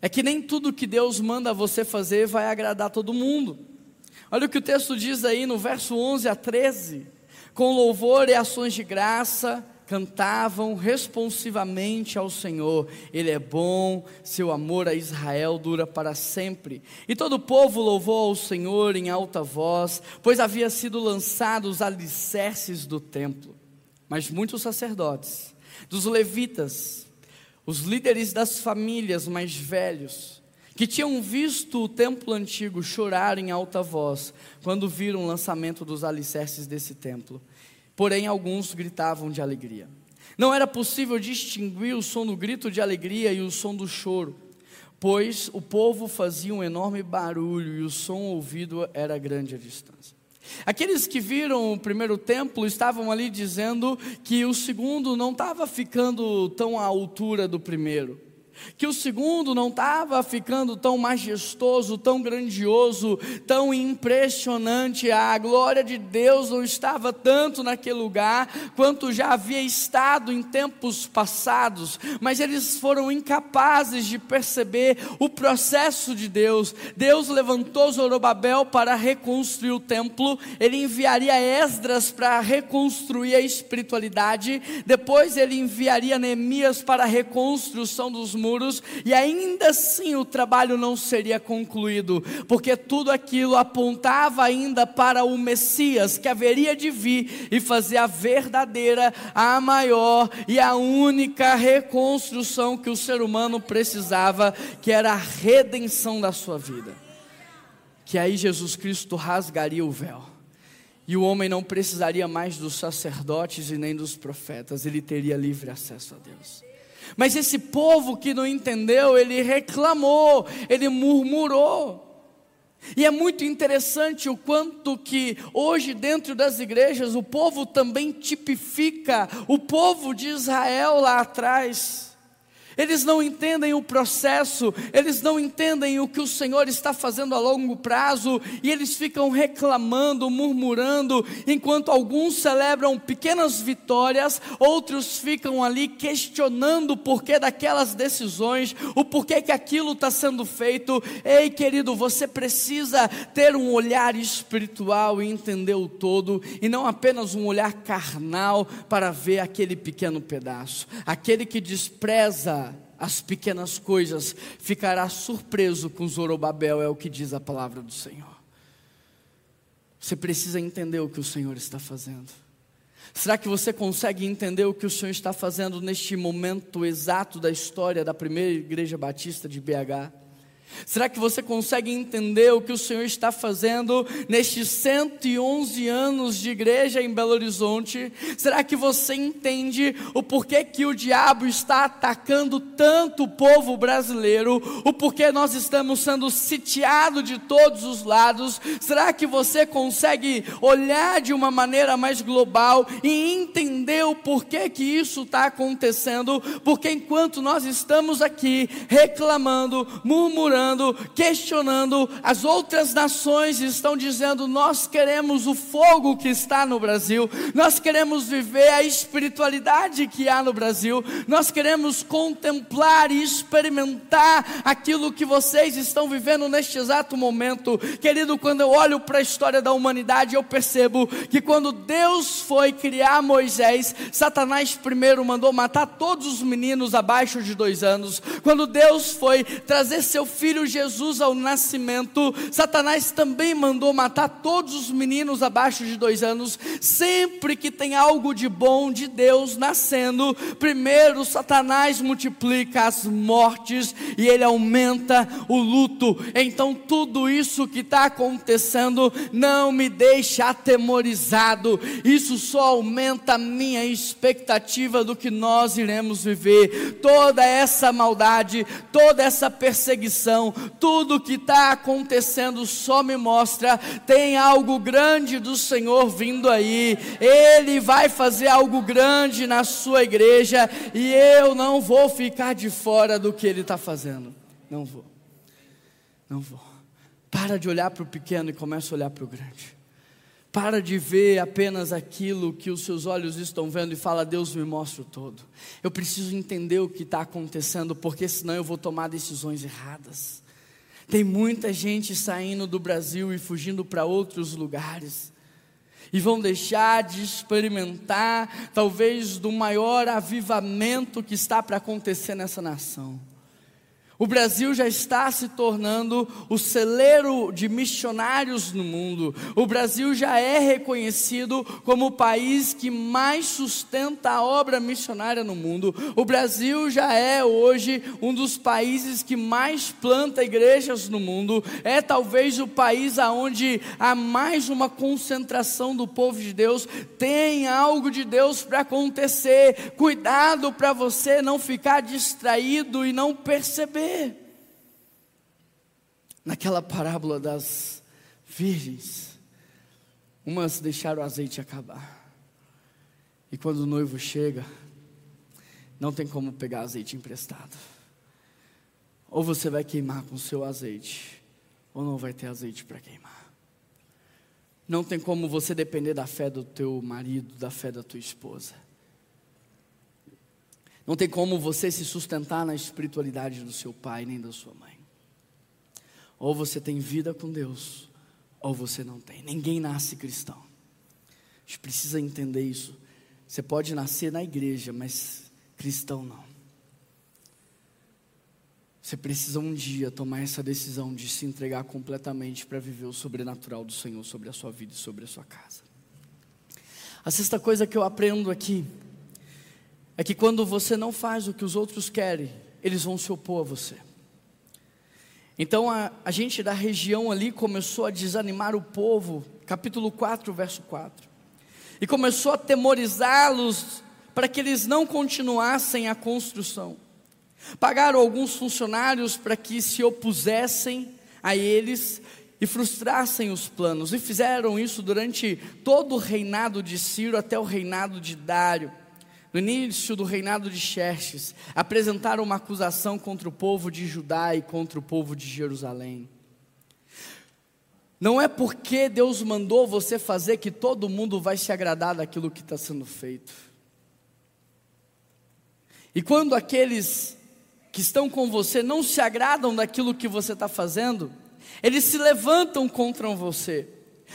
é que nem tudo que Deus manda você fazer vai agradar todo mundo. Olha o que o texto diz aí no verso 11 a 13: com louvor e ações de graça, cantavam responsivamente ao Senhor: Ele é bom, seu amor a Israel dura para sempre. E todo o povo louvou ao Senhor em alta voz, pois havia sido lançados os alicerces do templo. Mas muitos sacerdotes, dos levitas, os líderes das famílias mais velhos, que tinham visto o templo antigo chorar em alta voz quando viram o lançamento dos alicerces desse templo porém alguns gritavam de alegria. Não era possível distinguir o som do grito de alegria e o som do choro, pois o povo fazia um enorme barulho e o som ouvido era grande a distância. Aqueles que viram o primeiro templo estavam ali dizendo que o segundo não estava ficando tão à altura do primeiro que o segundo não estava ficando tão majestoso, tão grandioso, tão impressionante, a glória de Deus não estava tanto naquele lugar quanto já havia estado em tempos passados, mas eles foram incapazes de perceber o processo de Deus. Deus levantou Zorobabel para reconstruir o templo, ele enviaria Esdras para reconstruir a espiritualidade, depois ele enviaria Neemias para a reconstrução dos muros, e ainda assim o trabalho não seria concluído, porque tudo aquilo apontava ainda para o Messias que haveria de vir e fazer a verdadeira, a maior e a única reconstrução que o ser humano precisava, que era a redenção da sua vida. Que aí Jesus Cristo rasgaria o véu. E o homem não precisaria mais dos sacerdotes e nem dos profetas, ele teria livre acesso a Deus. Mas esse povo que não entendeu, ele reclamou, ele murmurou. E é muito interessante o quanto que hoje dentro das igrejas o povo também tipifica o povo de Israel lá atrás. Eles não entendem o processo, eles não entendem o que o Senhor está fazendo a longo prazo, e eles ficam reclamando, murmurando, enquanto alguns celebram pequenas vitórias, outros ficam ali questionando o porquê daquelas decisões, o porquê que aquilo está sendo feito. Ei, querido, você precisa ter um olhar espiritual e entender o todo, e não apenas um olhar carnal para ver aquele pequeno pedaço, aquele que despreza as pequenas coisas, ficará surpreso com Zorobabel, é o que diz a palavra do Senhor. Você precisa entender o que o Senhor está fazendo. Será que você consegue entender o que o Senhor está fazendo neste momento exato da história da primeira igreja batista de BH? Será que você consegue entender o que o Senhor está fazendo nestes 111 anos de igreja em Belo Horizonte? Será que você entende o porquê que o diabo está atacando tanto o povo brasileiro? O porquê nós estamos sendo sitiados de todos os lados? Será que você consegue olhar de uma maneira mais global e entender o porquê que isso está acontecendo? Porque enquanto nós estamos aqui reclamando, murmurando, questionando, as outras nações estão dizendo: nós queremos o fogo que está no Brasil, nós queremos viver a espiritualidade que há no Brasil, nós queremos contemplar e experimentar aquilo que vocês estão vivendo neste exato momento. Querido, quando eu olho para a história da humanidade, eu percebo que quando Deus foi criar Moisés, Satanás primeiro mandou matar todos os meninos abaixo de dois anos. Quando Deus foi trazer seu filho, filho Jesus ao nascimento, Satanás também mandou matar todos os meninos abaixo de dois anos. Sempre que tem algo de bom de Deus nascendo, primeiro Satanás multiplica as mortes e ele aumenta o luto. Então, tudo isso que está acontecendo não me deixa atemorizado, isso só aumenta a minha expectativa do que nós iremos viver. Toda essa maldade, toda essa perseguição, tudo que está acontecendo só me mostra: tem algo grande do Senhor vindo aí, Ele vai fazer algo grande na sua igreja, e eu não vou ficar de fora do que Ele está fazendo. Não vou, não vou. Para de olhar para o pequeno e começa a olhar para o grande. Para de ver apenas aquilo que os seus olhos estão vendo e fala, Deus me mostra o todo. Eu preciso entender o que está acontecendo, porque senão eu vou tomar decisões erradas. Tem muita gente saindo do Brasil e fugindo para outros lugares. E vão deixar de experimentar, talvez, do maior avivamento que está para acontecer nessa nação. O Brasil já está se tornando o celeiro de missionários no mundo. O Brasil já é reconhecido como o país que mais sustenta a obra missionária no mundo. O Brasil já é hoje um dos países que mais planta igrejas no mundo. É talvez o país aonde há mais uma concentração do povo de Deus. Tem algo de Deus para acontecer. Cuidado para você não ficar distraído e não perceber Naquela parábola das virgens, umas deixaram o azeite acabar. E quando o noivo chega, não tem como pegar azeite emprestado. Ou você vai queimar com o seu azeite, ou não vai ter azeite para queimar. Não tem como você depender da fé do teu marido, da fé da tua esposa. Não tem como você se sustentar na espiritualidade do seu pai nem da sua mãe. Ou você tem vida com Deus, ou você não tem. Ninguém nasce cristão. A gente precisa entender isso. Você pode nascer na igreja, mas cristão não. Você precisa um dia tomar essa decisão de se entregar completamente para viver o sobrenatural do Senhor sobre a sua vida e sobre a sua casa. A sexta coisa que eu aprendo aqui é que quando você não faz o que os outros querem, eles vão se opor a você. Então a, a gente da região ali começou a desanimar o povo, capítulo 4, verso 4, e começou a temorizá-los para que eles não continuassem a construção. Pagaram alguns funcionários para que se opusessem a eles e frustrassem os planos, e fizeram isso durante todo o reinado de Ciro até o reinado de Dário. No início do reinado de Xerxes, apresentaram uma acusação contra o povo de Judá e contra o povo de Jerusalém. Não é porque Deus mandou você fazer que todo mundo vai se agradar daquilo que está sendo feito. E quando aqueles que estão com você não se agradam daquilo que você está fazendo, eles se levantam contra você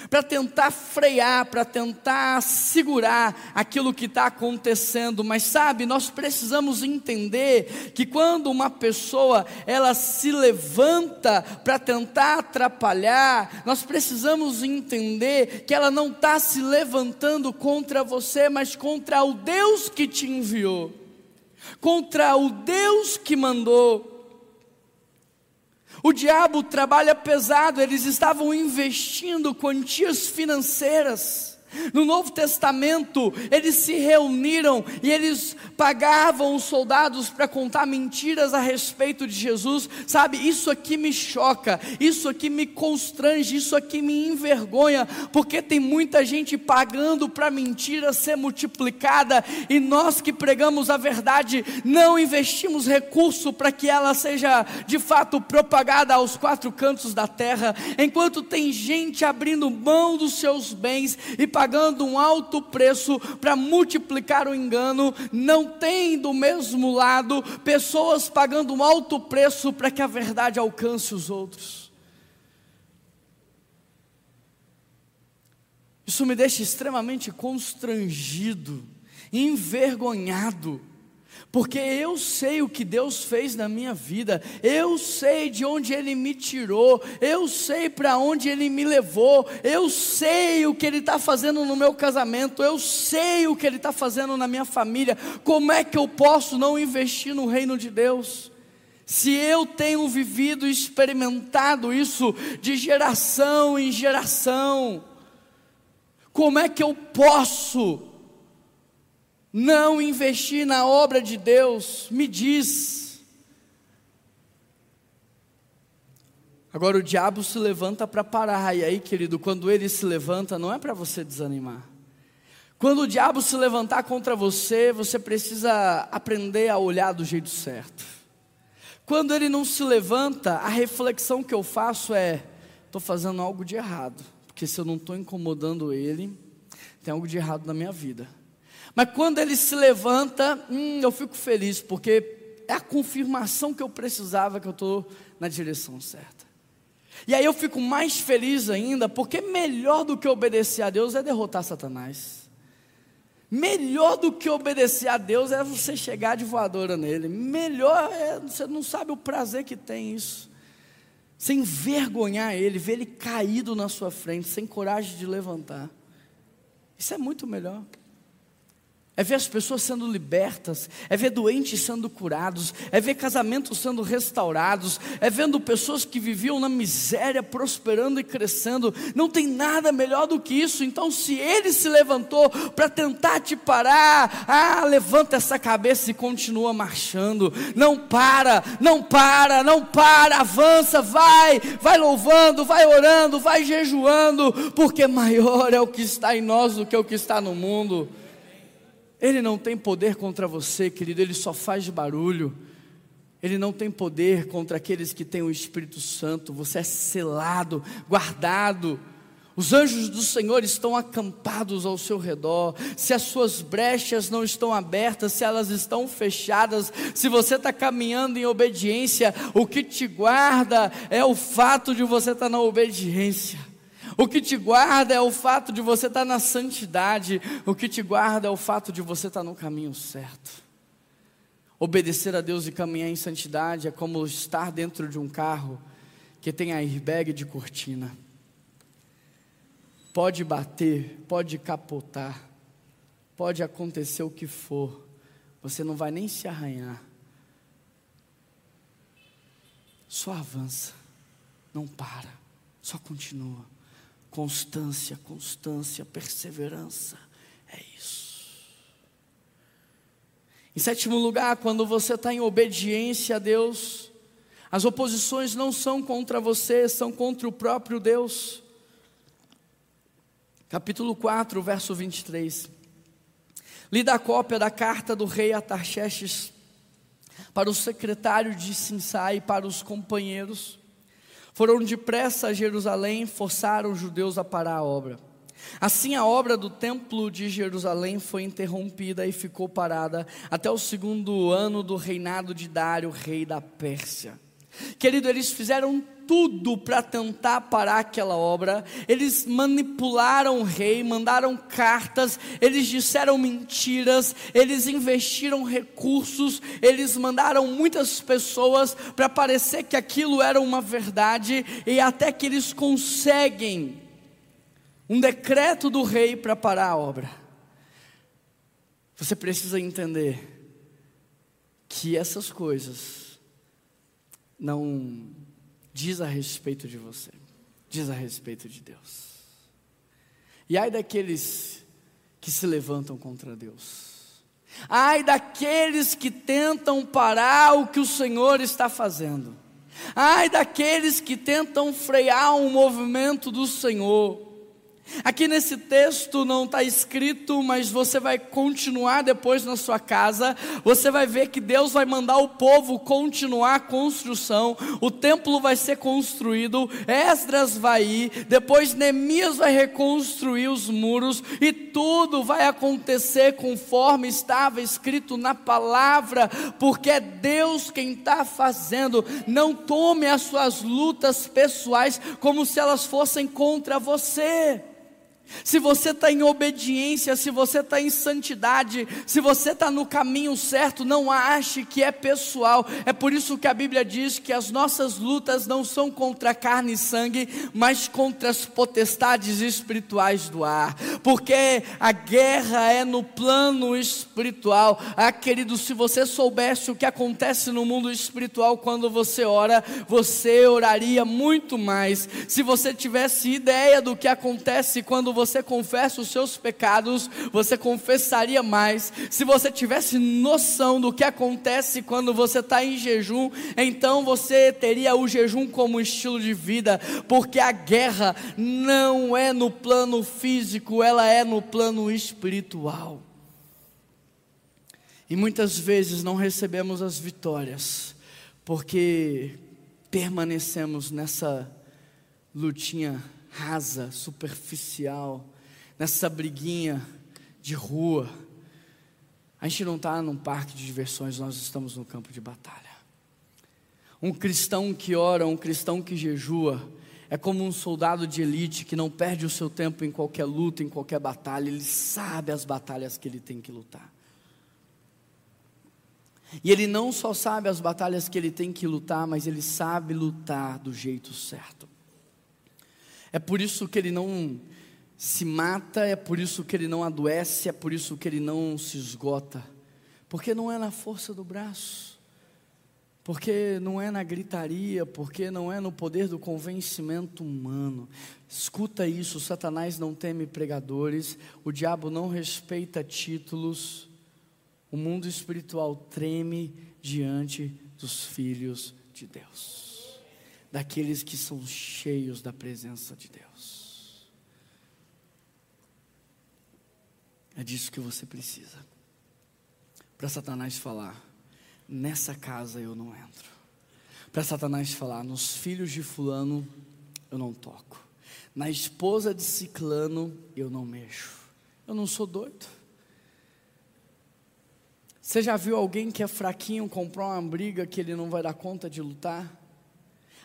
para tentar frear, para tentar segurar aquilo que está acontecendo. Mas sabe, nós precisamos entender que quando uma pessoa ela se levanta para tentar atrapalhar, nós precisamos entender que ela não está se levantando contra você, mas contra o Deus que te enviou, contra o Deus que mandou. O diabo trabalha pesado, eles estavam investindo quantias financeiras no Novo Testamento, eles se reuniram e eles pagavam os soldados para contar mentiras a respeito de Jesus. Sabe, isso aqui me choca, isso aqui me constrange, isso aqui me envergonha, porque tem muita gente pagando para mentira ser multiplicada e nós que pregamos a verdade não investimos recurso para que ela seja de fato propagada aos quatro cantos da terra, enquanto tem gente abrindo mão dos seus bens e pagando um alto preço para multiplicar o engano, não tem do mesmo lado pessoas pagando um alto preço para que a verdade alcance os outros. Isso me deixa extremamente constrangido, envergonhado porque eu sei o que Deus fez na minha vida, eu sei de onde Ele me tirou, eu sei para onde Ele me levou, eu sei o que Ele está fazendo no meu casamento, eu sei o que Ele está fazendo na minha família. Como é que eu posso não investir no reino de Deus? Se eu tenho vivido e experimentado isso de geração em geração, como é que eu posso não investir na obra de Deus, me diz. Agora o diabo se levanta para parar, e aí, querido, quando ele se levanta, não é para você desanimar. Quando o diabo se levantar contra você, você precisa aprender a olhar do jeito certo. Quando ele não se levanta, a reflexão que eu faço é: estou fazendo algo de errado, porque se eu não estou incomodando ele, tem algo de errado na minha vida. Mas quando ele se levanta, hum, eu fico feliz, porque é a confirmação que eu precisava que eu estou na direção certa. E aí eu fico mais feliz ainda, porque melhor do que obedecer a Deus é derrotar Satanás. Melhor do que obedecer a Deus é você chegar de voadora nele. Melhor é, você não sabe o prazer que tem isso. Sem envergonhar ele, ver ele caído na sua frente, sem coragem de levantar. Isso é muito melhor é ver as pessoas sendo libertas, é ver doentes sendo curados, é ver casamentos sendo restaurados, é vendo pessoas que viviam na miséria prosperando e crescendo. Não tem nada melhor do que isso. Então, se ele se levantou para tentar te parar, ah, levanta essa cabeça e continua marchando. Não para, não para, não para, avança, vai, vai louvando, vai orando, vai jejuando, porque maior é o que está em nós do que o que está no mundo. Ele não tem poder contra você, querido, ele só faz barulho. Ele não tem poder contra aqueles que têm o Espírito Santo. Você é selado, guardado. Os anjos do Senhor estão acampados ao seu redor. Se as suas brechas não estão abertas, se elas estão fechadas, se você está caminhando em obediência, o que te guarda é o fato de você estar na obediência. O que te guarda é o fato de você estar na santidade. O que te guarda é o fato de você estar no caminho certo. Obedecer a Deus e caminhar em santidade é como estar dentro de um carro que tem airbag de cortina. Pode bater, pode capotar, pode acontecer o que for, você não vai nem se arranhar. Só avança, não para, só continua. Constância, constância, perseverança. É isso. Em sétimo lugar, quando você está em obediência a Deus, as oposições não são contra você, são contra o próprio Deus. Capítulo 4, verso 23. Lida a cópia da carta do rei Atarxerxes para o secretário de Sinsai e para os companheiros. Foram depressa a Jerusalém, forçaram os judeus a parar a obra. Assim, a obra do templo de Jerusalém foi interrompida e ficou parada até o segundo ano do reinado de Dário, rei da Pérsia. Querido, eles fizeram tudo para tentar parar aquela obra. Eles manipularam o rei, mandaram cartas, eles disseram mentiras, eles investiram recursos, eles mandaram muitas pessoas para parecer que aquilo era uma verdade e até que eles conseguem um decreto do rei para parar a obra. Você precisa entender que essas coisas não diz a respeito de você, diz a respeito de Deus. E ai daqueles que se levantam contra Deus. Ai daqueles que tentam parar o que o Senhor está fazendo. Ai daqueles que tentam frear o movimento do Senhor. Aqui nesse texto não está escrito, mas você vai continuar depois na sua casa. Você vai ver que Deus vai mandar o povo continuar a construção. O templo vai ser construído. Esdras vai ir. Depois Neemias vai reconstruir os muros. E tudo vai acontecer conforme estava escrito na palavra. Porque é Deus quem está fazendo. Não tome as suas lutas pessoais como se elas fossem contra você. Se você está em obediência, se você está em santidade, se você está no caminho certo, não ache que é pessoal. É por isso que a Bíblia diz que as nossas lutas não são contra carne e sangue, mas contra as potestades espirituais do ar. Porque a guerra é no plano espiritual. Ah, querido, se você soubesse o que acontece no mundo espiritual quando você ora, você oraria muito mais. Se você tivesse ideia do que acontece quando você confessa os seus pecados, você confessaria mais. Se você tivesse noção do que acontece quando você está em jejum, então você teria o jejum como estilo de vida, porque a guerra não é no plano físico, ela é no plano espiritual. E muitas vezes não recebemos as vitórias, porque permanecemos nessa lutinha rasa, superficial, nessa briguinha de rua. A gente não está num parque de diversões, nós estamos no campo de batalha. Um cristão que ora, um cristão que jejua, é como um soldado de elite que não perde o seu tempo em qualquer luta, em qualquer batalha, ele sabe as batalhas que ele tem que lutar. E ele não só sabe as batalhas que ele tem que lutar, mas ele sabe lutar do jeito certo. É por isso que ele não se mata, é por isso que ele não adoece, é por isso que ele não se esgota. Porque não é na força do braço, porque não é na gritaria, porque não é no poder do convencimento humano. Escuta isso: Satanás não teme pregadores, o diabo não respeita títulos, o mundo espiritual treme diante dos filhos de Deus daqueles que são cheios da presença de Deus. É disso que você precisa. Para Satanás falar, nessa casa eu não entro. Para Satanás falar, nos filhos de Fulano eu não toco. Na esposa de Ciclano eu não mexo. Eu não sou doido. Você já viu alguém que é fraquinho comprar uma briga que ele não vai dar conta de lutar?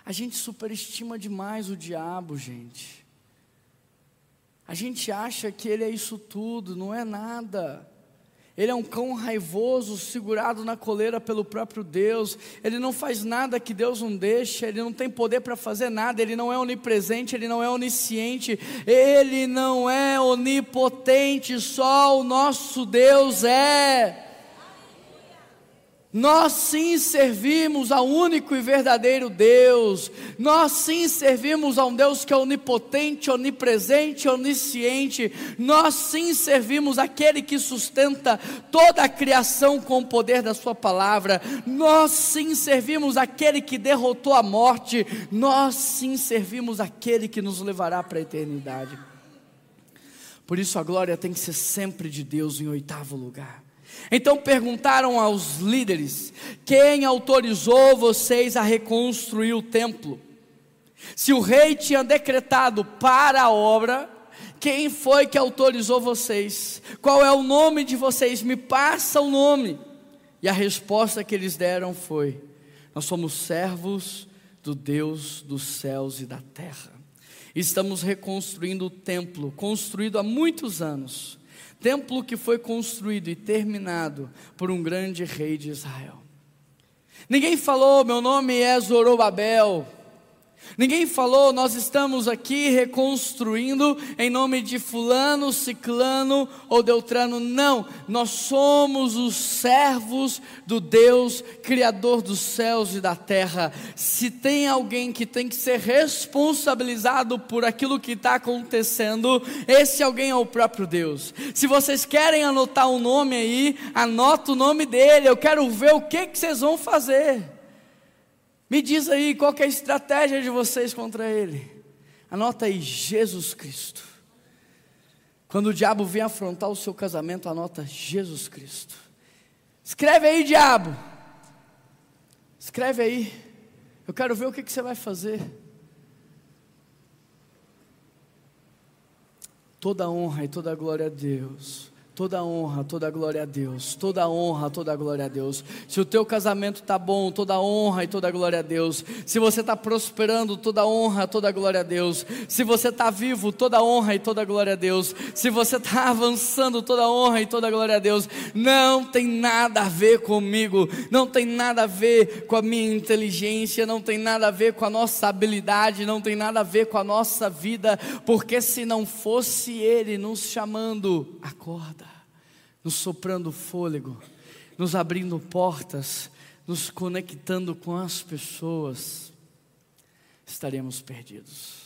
A gente superestima demais o diabo, gente. A gente acha que ele é isso tudo, não é nada. Ele é um cão raivoso, segurado na coleira pelo próprio Deus. Ele não faz nada que Deus não deixa. Ele não tem poder para fazer nada. Ele não é onipresente. Ele não é onisciente. Ele não é onipotente. Só o nosso Deus é. Nós sim servimos ao único e verdadeiro Deus. Nós sim servimos a um Deus que é onipotente, onipresente, onisciente. Nós sim servimos aquele que sustenta toda a criação com o poder da Sua palavra. Nós sim servimos aquele que derrotou a morte. Nós sim servimos aquele que nos levará para a eternidade. Por isso a glória tem que ser sempre de Deus em oitavo lugar. Então perguntaram aos líderes: quem autorizou vocês a reconstruir o templo? Se o rei tinha decretado para a obra, quem foi que autorizou vocês? Qual é o nome de vocês? Me passa o nome. E a resposta que eles deram foi: Nós somos servos do Deus dos céus e da terra. Estamos reconstruindo o templo, construído há muitos anos. Templo que foi construído e terminado por um grande rei de Israel. Ninguém falou, meu nome é Zorobabel, Ninguém falou, nós estamos aqui reconstruindo em nome de Fulano, Ciclano ou Deutrano. Não, nós somos os servos do Deus, Criador dos céus e da terra. Se tem alguém que tem que ser responsabilizado por aquilo que está acontecendo, esse alguém é o próprio Deus. Se vocês querem anotar o um nome aí, anota o nome dele. Eu quero ver o que, que vocês vão fazer. Me diz aí qual é a estratégia de vocês contra ele. Anota aí, Jesus Cristo. Quando o diabo vem afrontar o seu casamento, anota Jesus Cristo. Escreve aí, diabo. Escreve aí. Eu quero ver o que, que você vai fazer. Toda honra e toda glória a Deus Toda honra, toda glória a Deus. Toda honra, toda glória a Deus. Se o teu casamento está bom, toda honra e toda glória a Deus. Se você está prosperando, toda honra, toda glória a Deus. Se você está vivo, toda honra e toda glória a Deus. Se você está avançando, toda honra e toda glória a Deus. Não tem nada a ver comigo. Não tem nada a ver com a minha inteligência. Não tem nada a ver com a nossa habilidade. Não tem nada a ver com a nossa vida. Porque se não fosse Ele nos chamando, acorda nos soprando fôlego, nos abrindo portas, nos conectando com as pessoas, estaremos perdidos.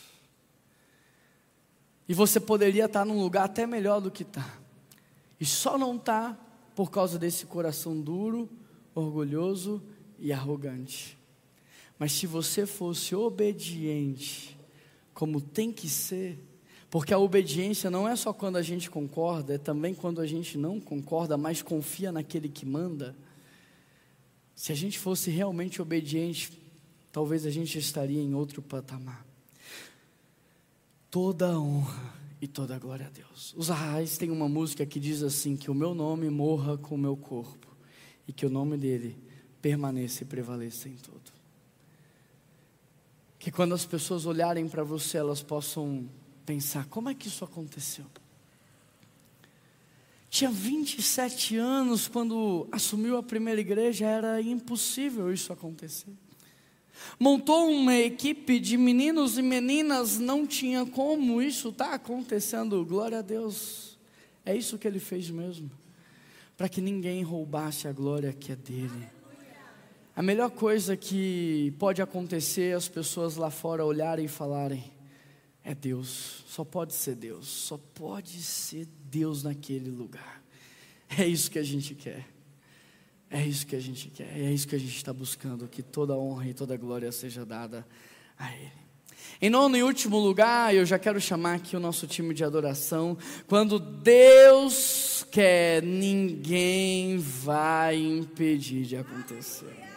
E você poderia estar num lugar até melhor do que está, e só não está por causa desse coração duro, orgulhoso e arrogante. Mas se você fosse obediente, como tem que ser, porque a obediência não é só quando a gente concorda, é também quando a gente não concorda, mas confia naquele que manda. Se a gente fosse realmente obediente, talvez a gente estaria em outro patamar. Toda honra e toda glória a Deus. Os arrais têm uma música que diz assim: que o meu nome morra com o meu corpo e que o nome dele permaneça e prevaleça em tudo. Que quando as pessoas olharem para você, elas possam pensar: como é que isso aconteceu? Tinha 27 anos quando assumiu a primeira igreja, era impossível isso acontecer. Montou uma equipe de meninos e meninas, não tinha como isso está acontecendo. Glória a Deus. É isso que ele fez mesmo. Para que ninguém roubasse a glória que é dele. A melhor coisa que pode acontecer é as pessoas lá fora olharem e falarem: é Deus, só pode ser Deus, só pode ser Deus naquele lugar. É isso que a gente quer. É isso que a gente quer, é isso que a gente está buscando, que toda honra e toda glória seja dada a Ele. Em nono e último lugar, eu já quero chamar aqui o nosso time de adoração. Quando Deus quer, ninguém vai impedir de acontecer.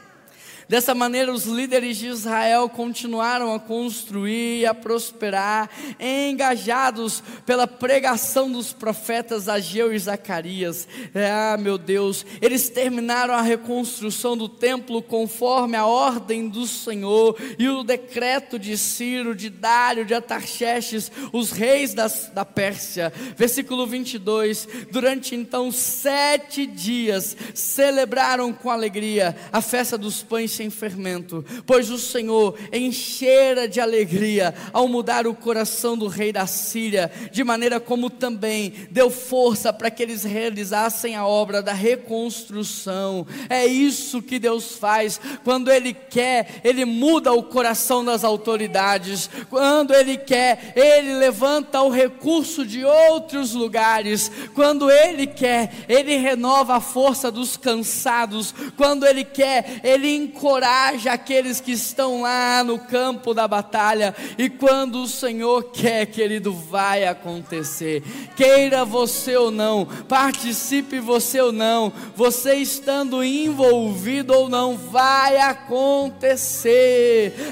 Dessa maneira, os líderes de Israel continuaram a construir e a prosperar, engajados pela pregação dos profetas Ageu e Zacarias. Ah, meu Deus, eles terminaram a reconstrução do templo conforme a ordem do Senhor e o decreto de Ciro, de Dário, de Atarxerxes, os reis das, da Pérsia. Versículo 22: Durante então sete dias celebraram com alegria a festa dos pães sem fermento, pois o Senhor enchera de alegria ao mudar o coração do rei da Síria, de maneira como também deu força para que eles realizassem a obra da reconstrução. É isso que Deus faz. Quando Ele quer, Ele muda o coração das autoridades, quando Ele quer, Ele levanta o recurso de outros lugares, quando Ele quer, Ele renova a força dos cansados, quando Ele quer, Ele encoraja encoraja aqueles que estão lá no campo da batalha. E quando o Senhor quer, querido, vai acontecer. Queira você ou não, participe você ou não, você estando envolvido ou não, vai acontecer.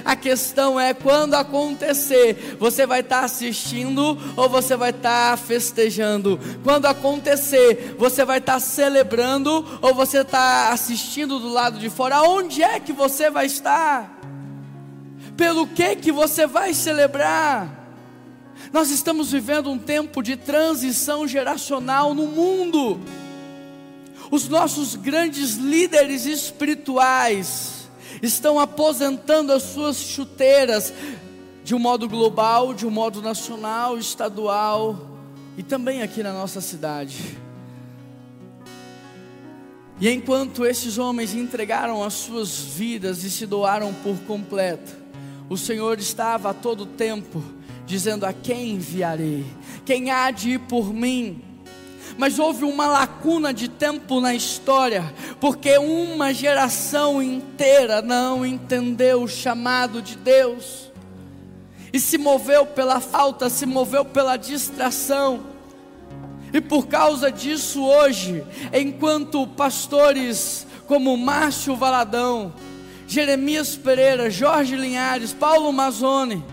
A questão é quando acontecer, você vai estar assistindo ou você vai estar festejando. Quando acontecer, você vai estar celebrando ou você está assistindo do lado de fora. Onde é que você vai estar? Pelo que que você vai celebrar? Nós estamos vivendo um tempo de transição geracional no mundo. Os nossos grandes líderes espirituais estão aposentando as suas chuteiras de um modo global, de um modo nacional, estadual e também aqui na nossa cidade. E enquanto esses homens entregaram as suas vidas e se doaram por completo, o Senhor estava a todo tempo dizendo: A quem enviarei? Quem há de ir por mim? Mas houve uma lacuna de tempo na história, porque uma geração inteira não entendeu o chamado de Deus, e se moveu pela falta, se moveu pela distração, e por causa disso, hoje, enquanto pastores como Márcio Valadão, Jeremias Pereira, Jorge Linhares, Paulo Mazzoni,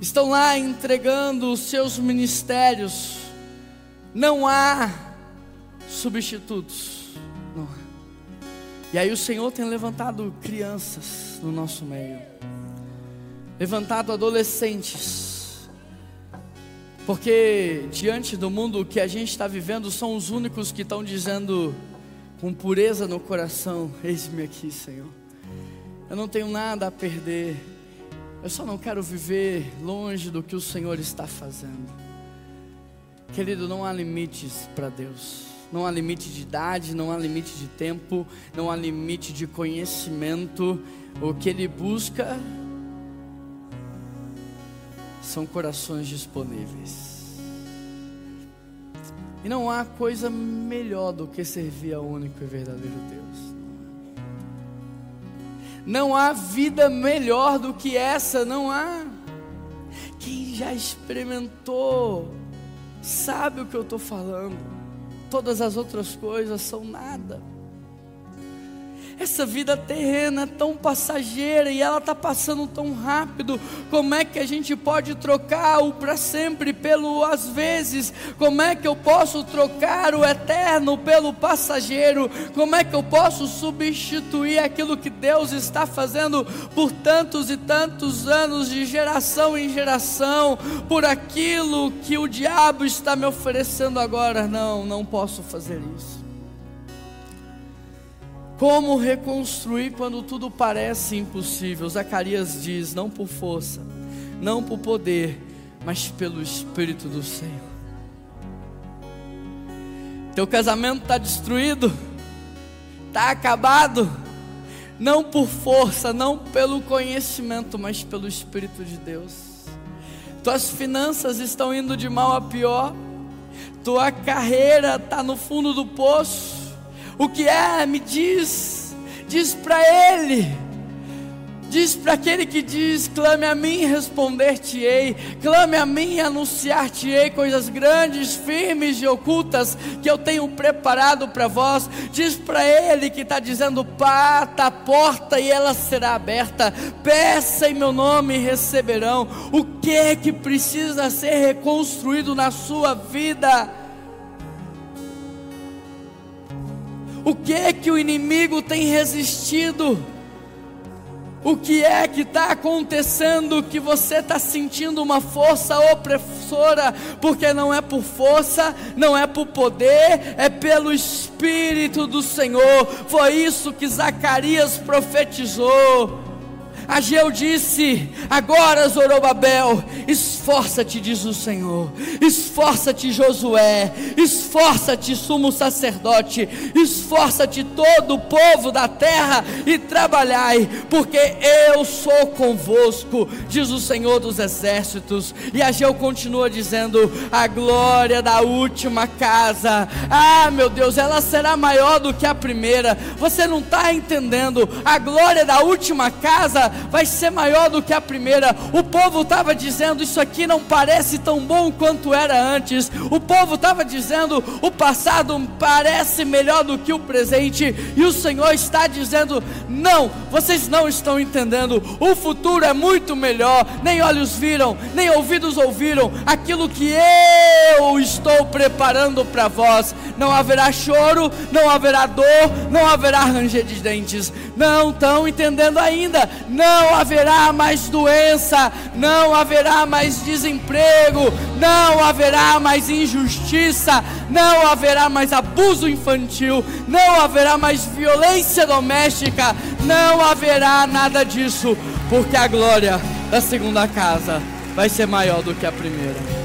estão lá entregando os seus ministérios, não há substitutos. Não. E aí o Senhor tem levantado crianças no nosso meio, levantado adolescentes, porque diante do mundo que a gente está vivendo, são os únicos que estão dizendo com pureza no coração: Eis-me aqui, Senhor. Eu não tenho nada a perder. Eu só não quero viver longe do que o Senhor está fazendo. Querido, não há limites para Deus. Não há limite de idade, não há limite de tempo, não há limite de conhecimento. O que Ele busca são corações disponíveis. E não há coisa melhor do que servir ao único e verdadeiro Deus. Não há vida melhor do que essa, não há. Quem já experimentou, sabe o que eu estou falando. Todas as outras coisas são nada. Essa vida terrena é tão passageira e ela está passando tão rápido. Como é que a gente pode trocar o para sempre pelo às vezes? Como é que eu posso trocar o eterno pelo passageiro? Como é que eu posso substituir aquilo que Deus está fazendo por tantos e tantos anos, de geração em geração, por aquilo que o diabo está me oferecendo agora? Não, não posso fazer isso. Como reconstruir quando tudo parece impossível? Zacarias diz: não por força, não por poder, mas pelo Espírito do Senhor. Teu casamento está destruído, está acabado, não por força, não pelo conhecimento, mas pelo Espírito de Deus. Tuas finanças estão indo de mal a pior, tua carreira está no fundo do poço o que é, me diz, diz para ele. Diz para aquele que diz: clame a mim responder-te-ei, clame a mim anunciar-te-ei coisas grandes, firmes e ocultas que eu tenho preparado para vós. Diz para ele que está dizendo: bata a porta e ela será aberta, peça em meu nome e receberão. O que é que precisa ser reconstruído na sua vida? O que é que o inimigo tem resistido? O que é que está acontecendo que você está sentindo uma força opressora? Porque não é por força, não é por poder, é pelo Espírito do Senhor. Foi isso que Zacarias profetizou. Ageu disse: Agora, Zorobabel, Esforça-te, diz o Senhor. Esforça-te, Josué. Esforça-te, sumo sacerdote. Esforça-te, todo o povo da terra, e trabalhai, porque eu sou convosco, diz o Senhor dos exércitos. E Ageu continua dizendo: a glória da última casa, ah, meu Deus, ela será maior do que a primeira. Você não está entendendo? A glória da última casa vai ser maior do que a primeira. O povo estava dizendo: Isso aqui não parece tão bom quanto era antes. O povo estava dizendo: O passado parece melhor do que o presente. E o Senhor está dizendo: Não, vocês não estão entendendo. O futuro é muito melhor. Nem olhos viram, nem ouvidos ouviram aquilo que eu estou preparando para vós. Não haverá choro, não haverá dor, não haverá ranger de dentes. Não estão entendendo ainda. Não haverá mais doença, não haverá mais desemprego, não haverá mais injustiça, não haverá mais abuso infantil, não haverá mais violência doméstica, não haverá nada disso, porque a glória da segunda casa vai ser maior do que a primeira.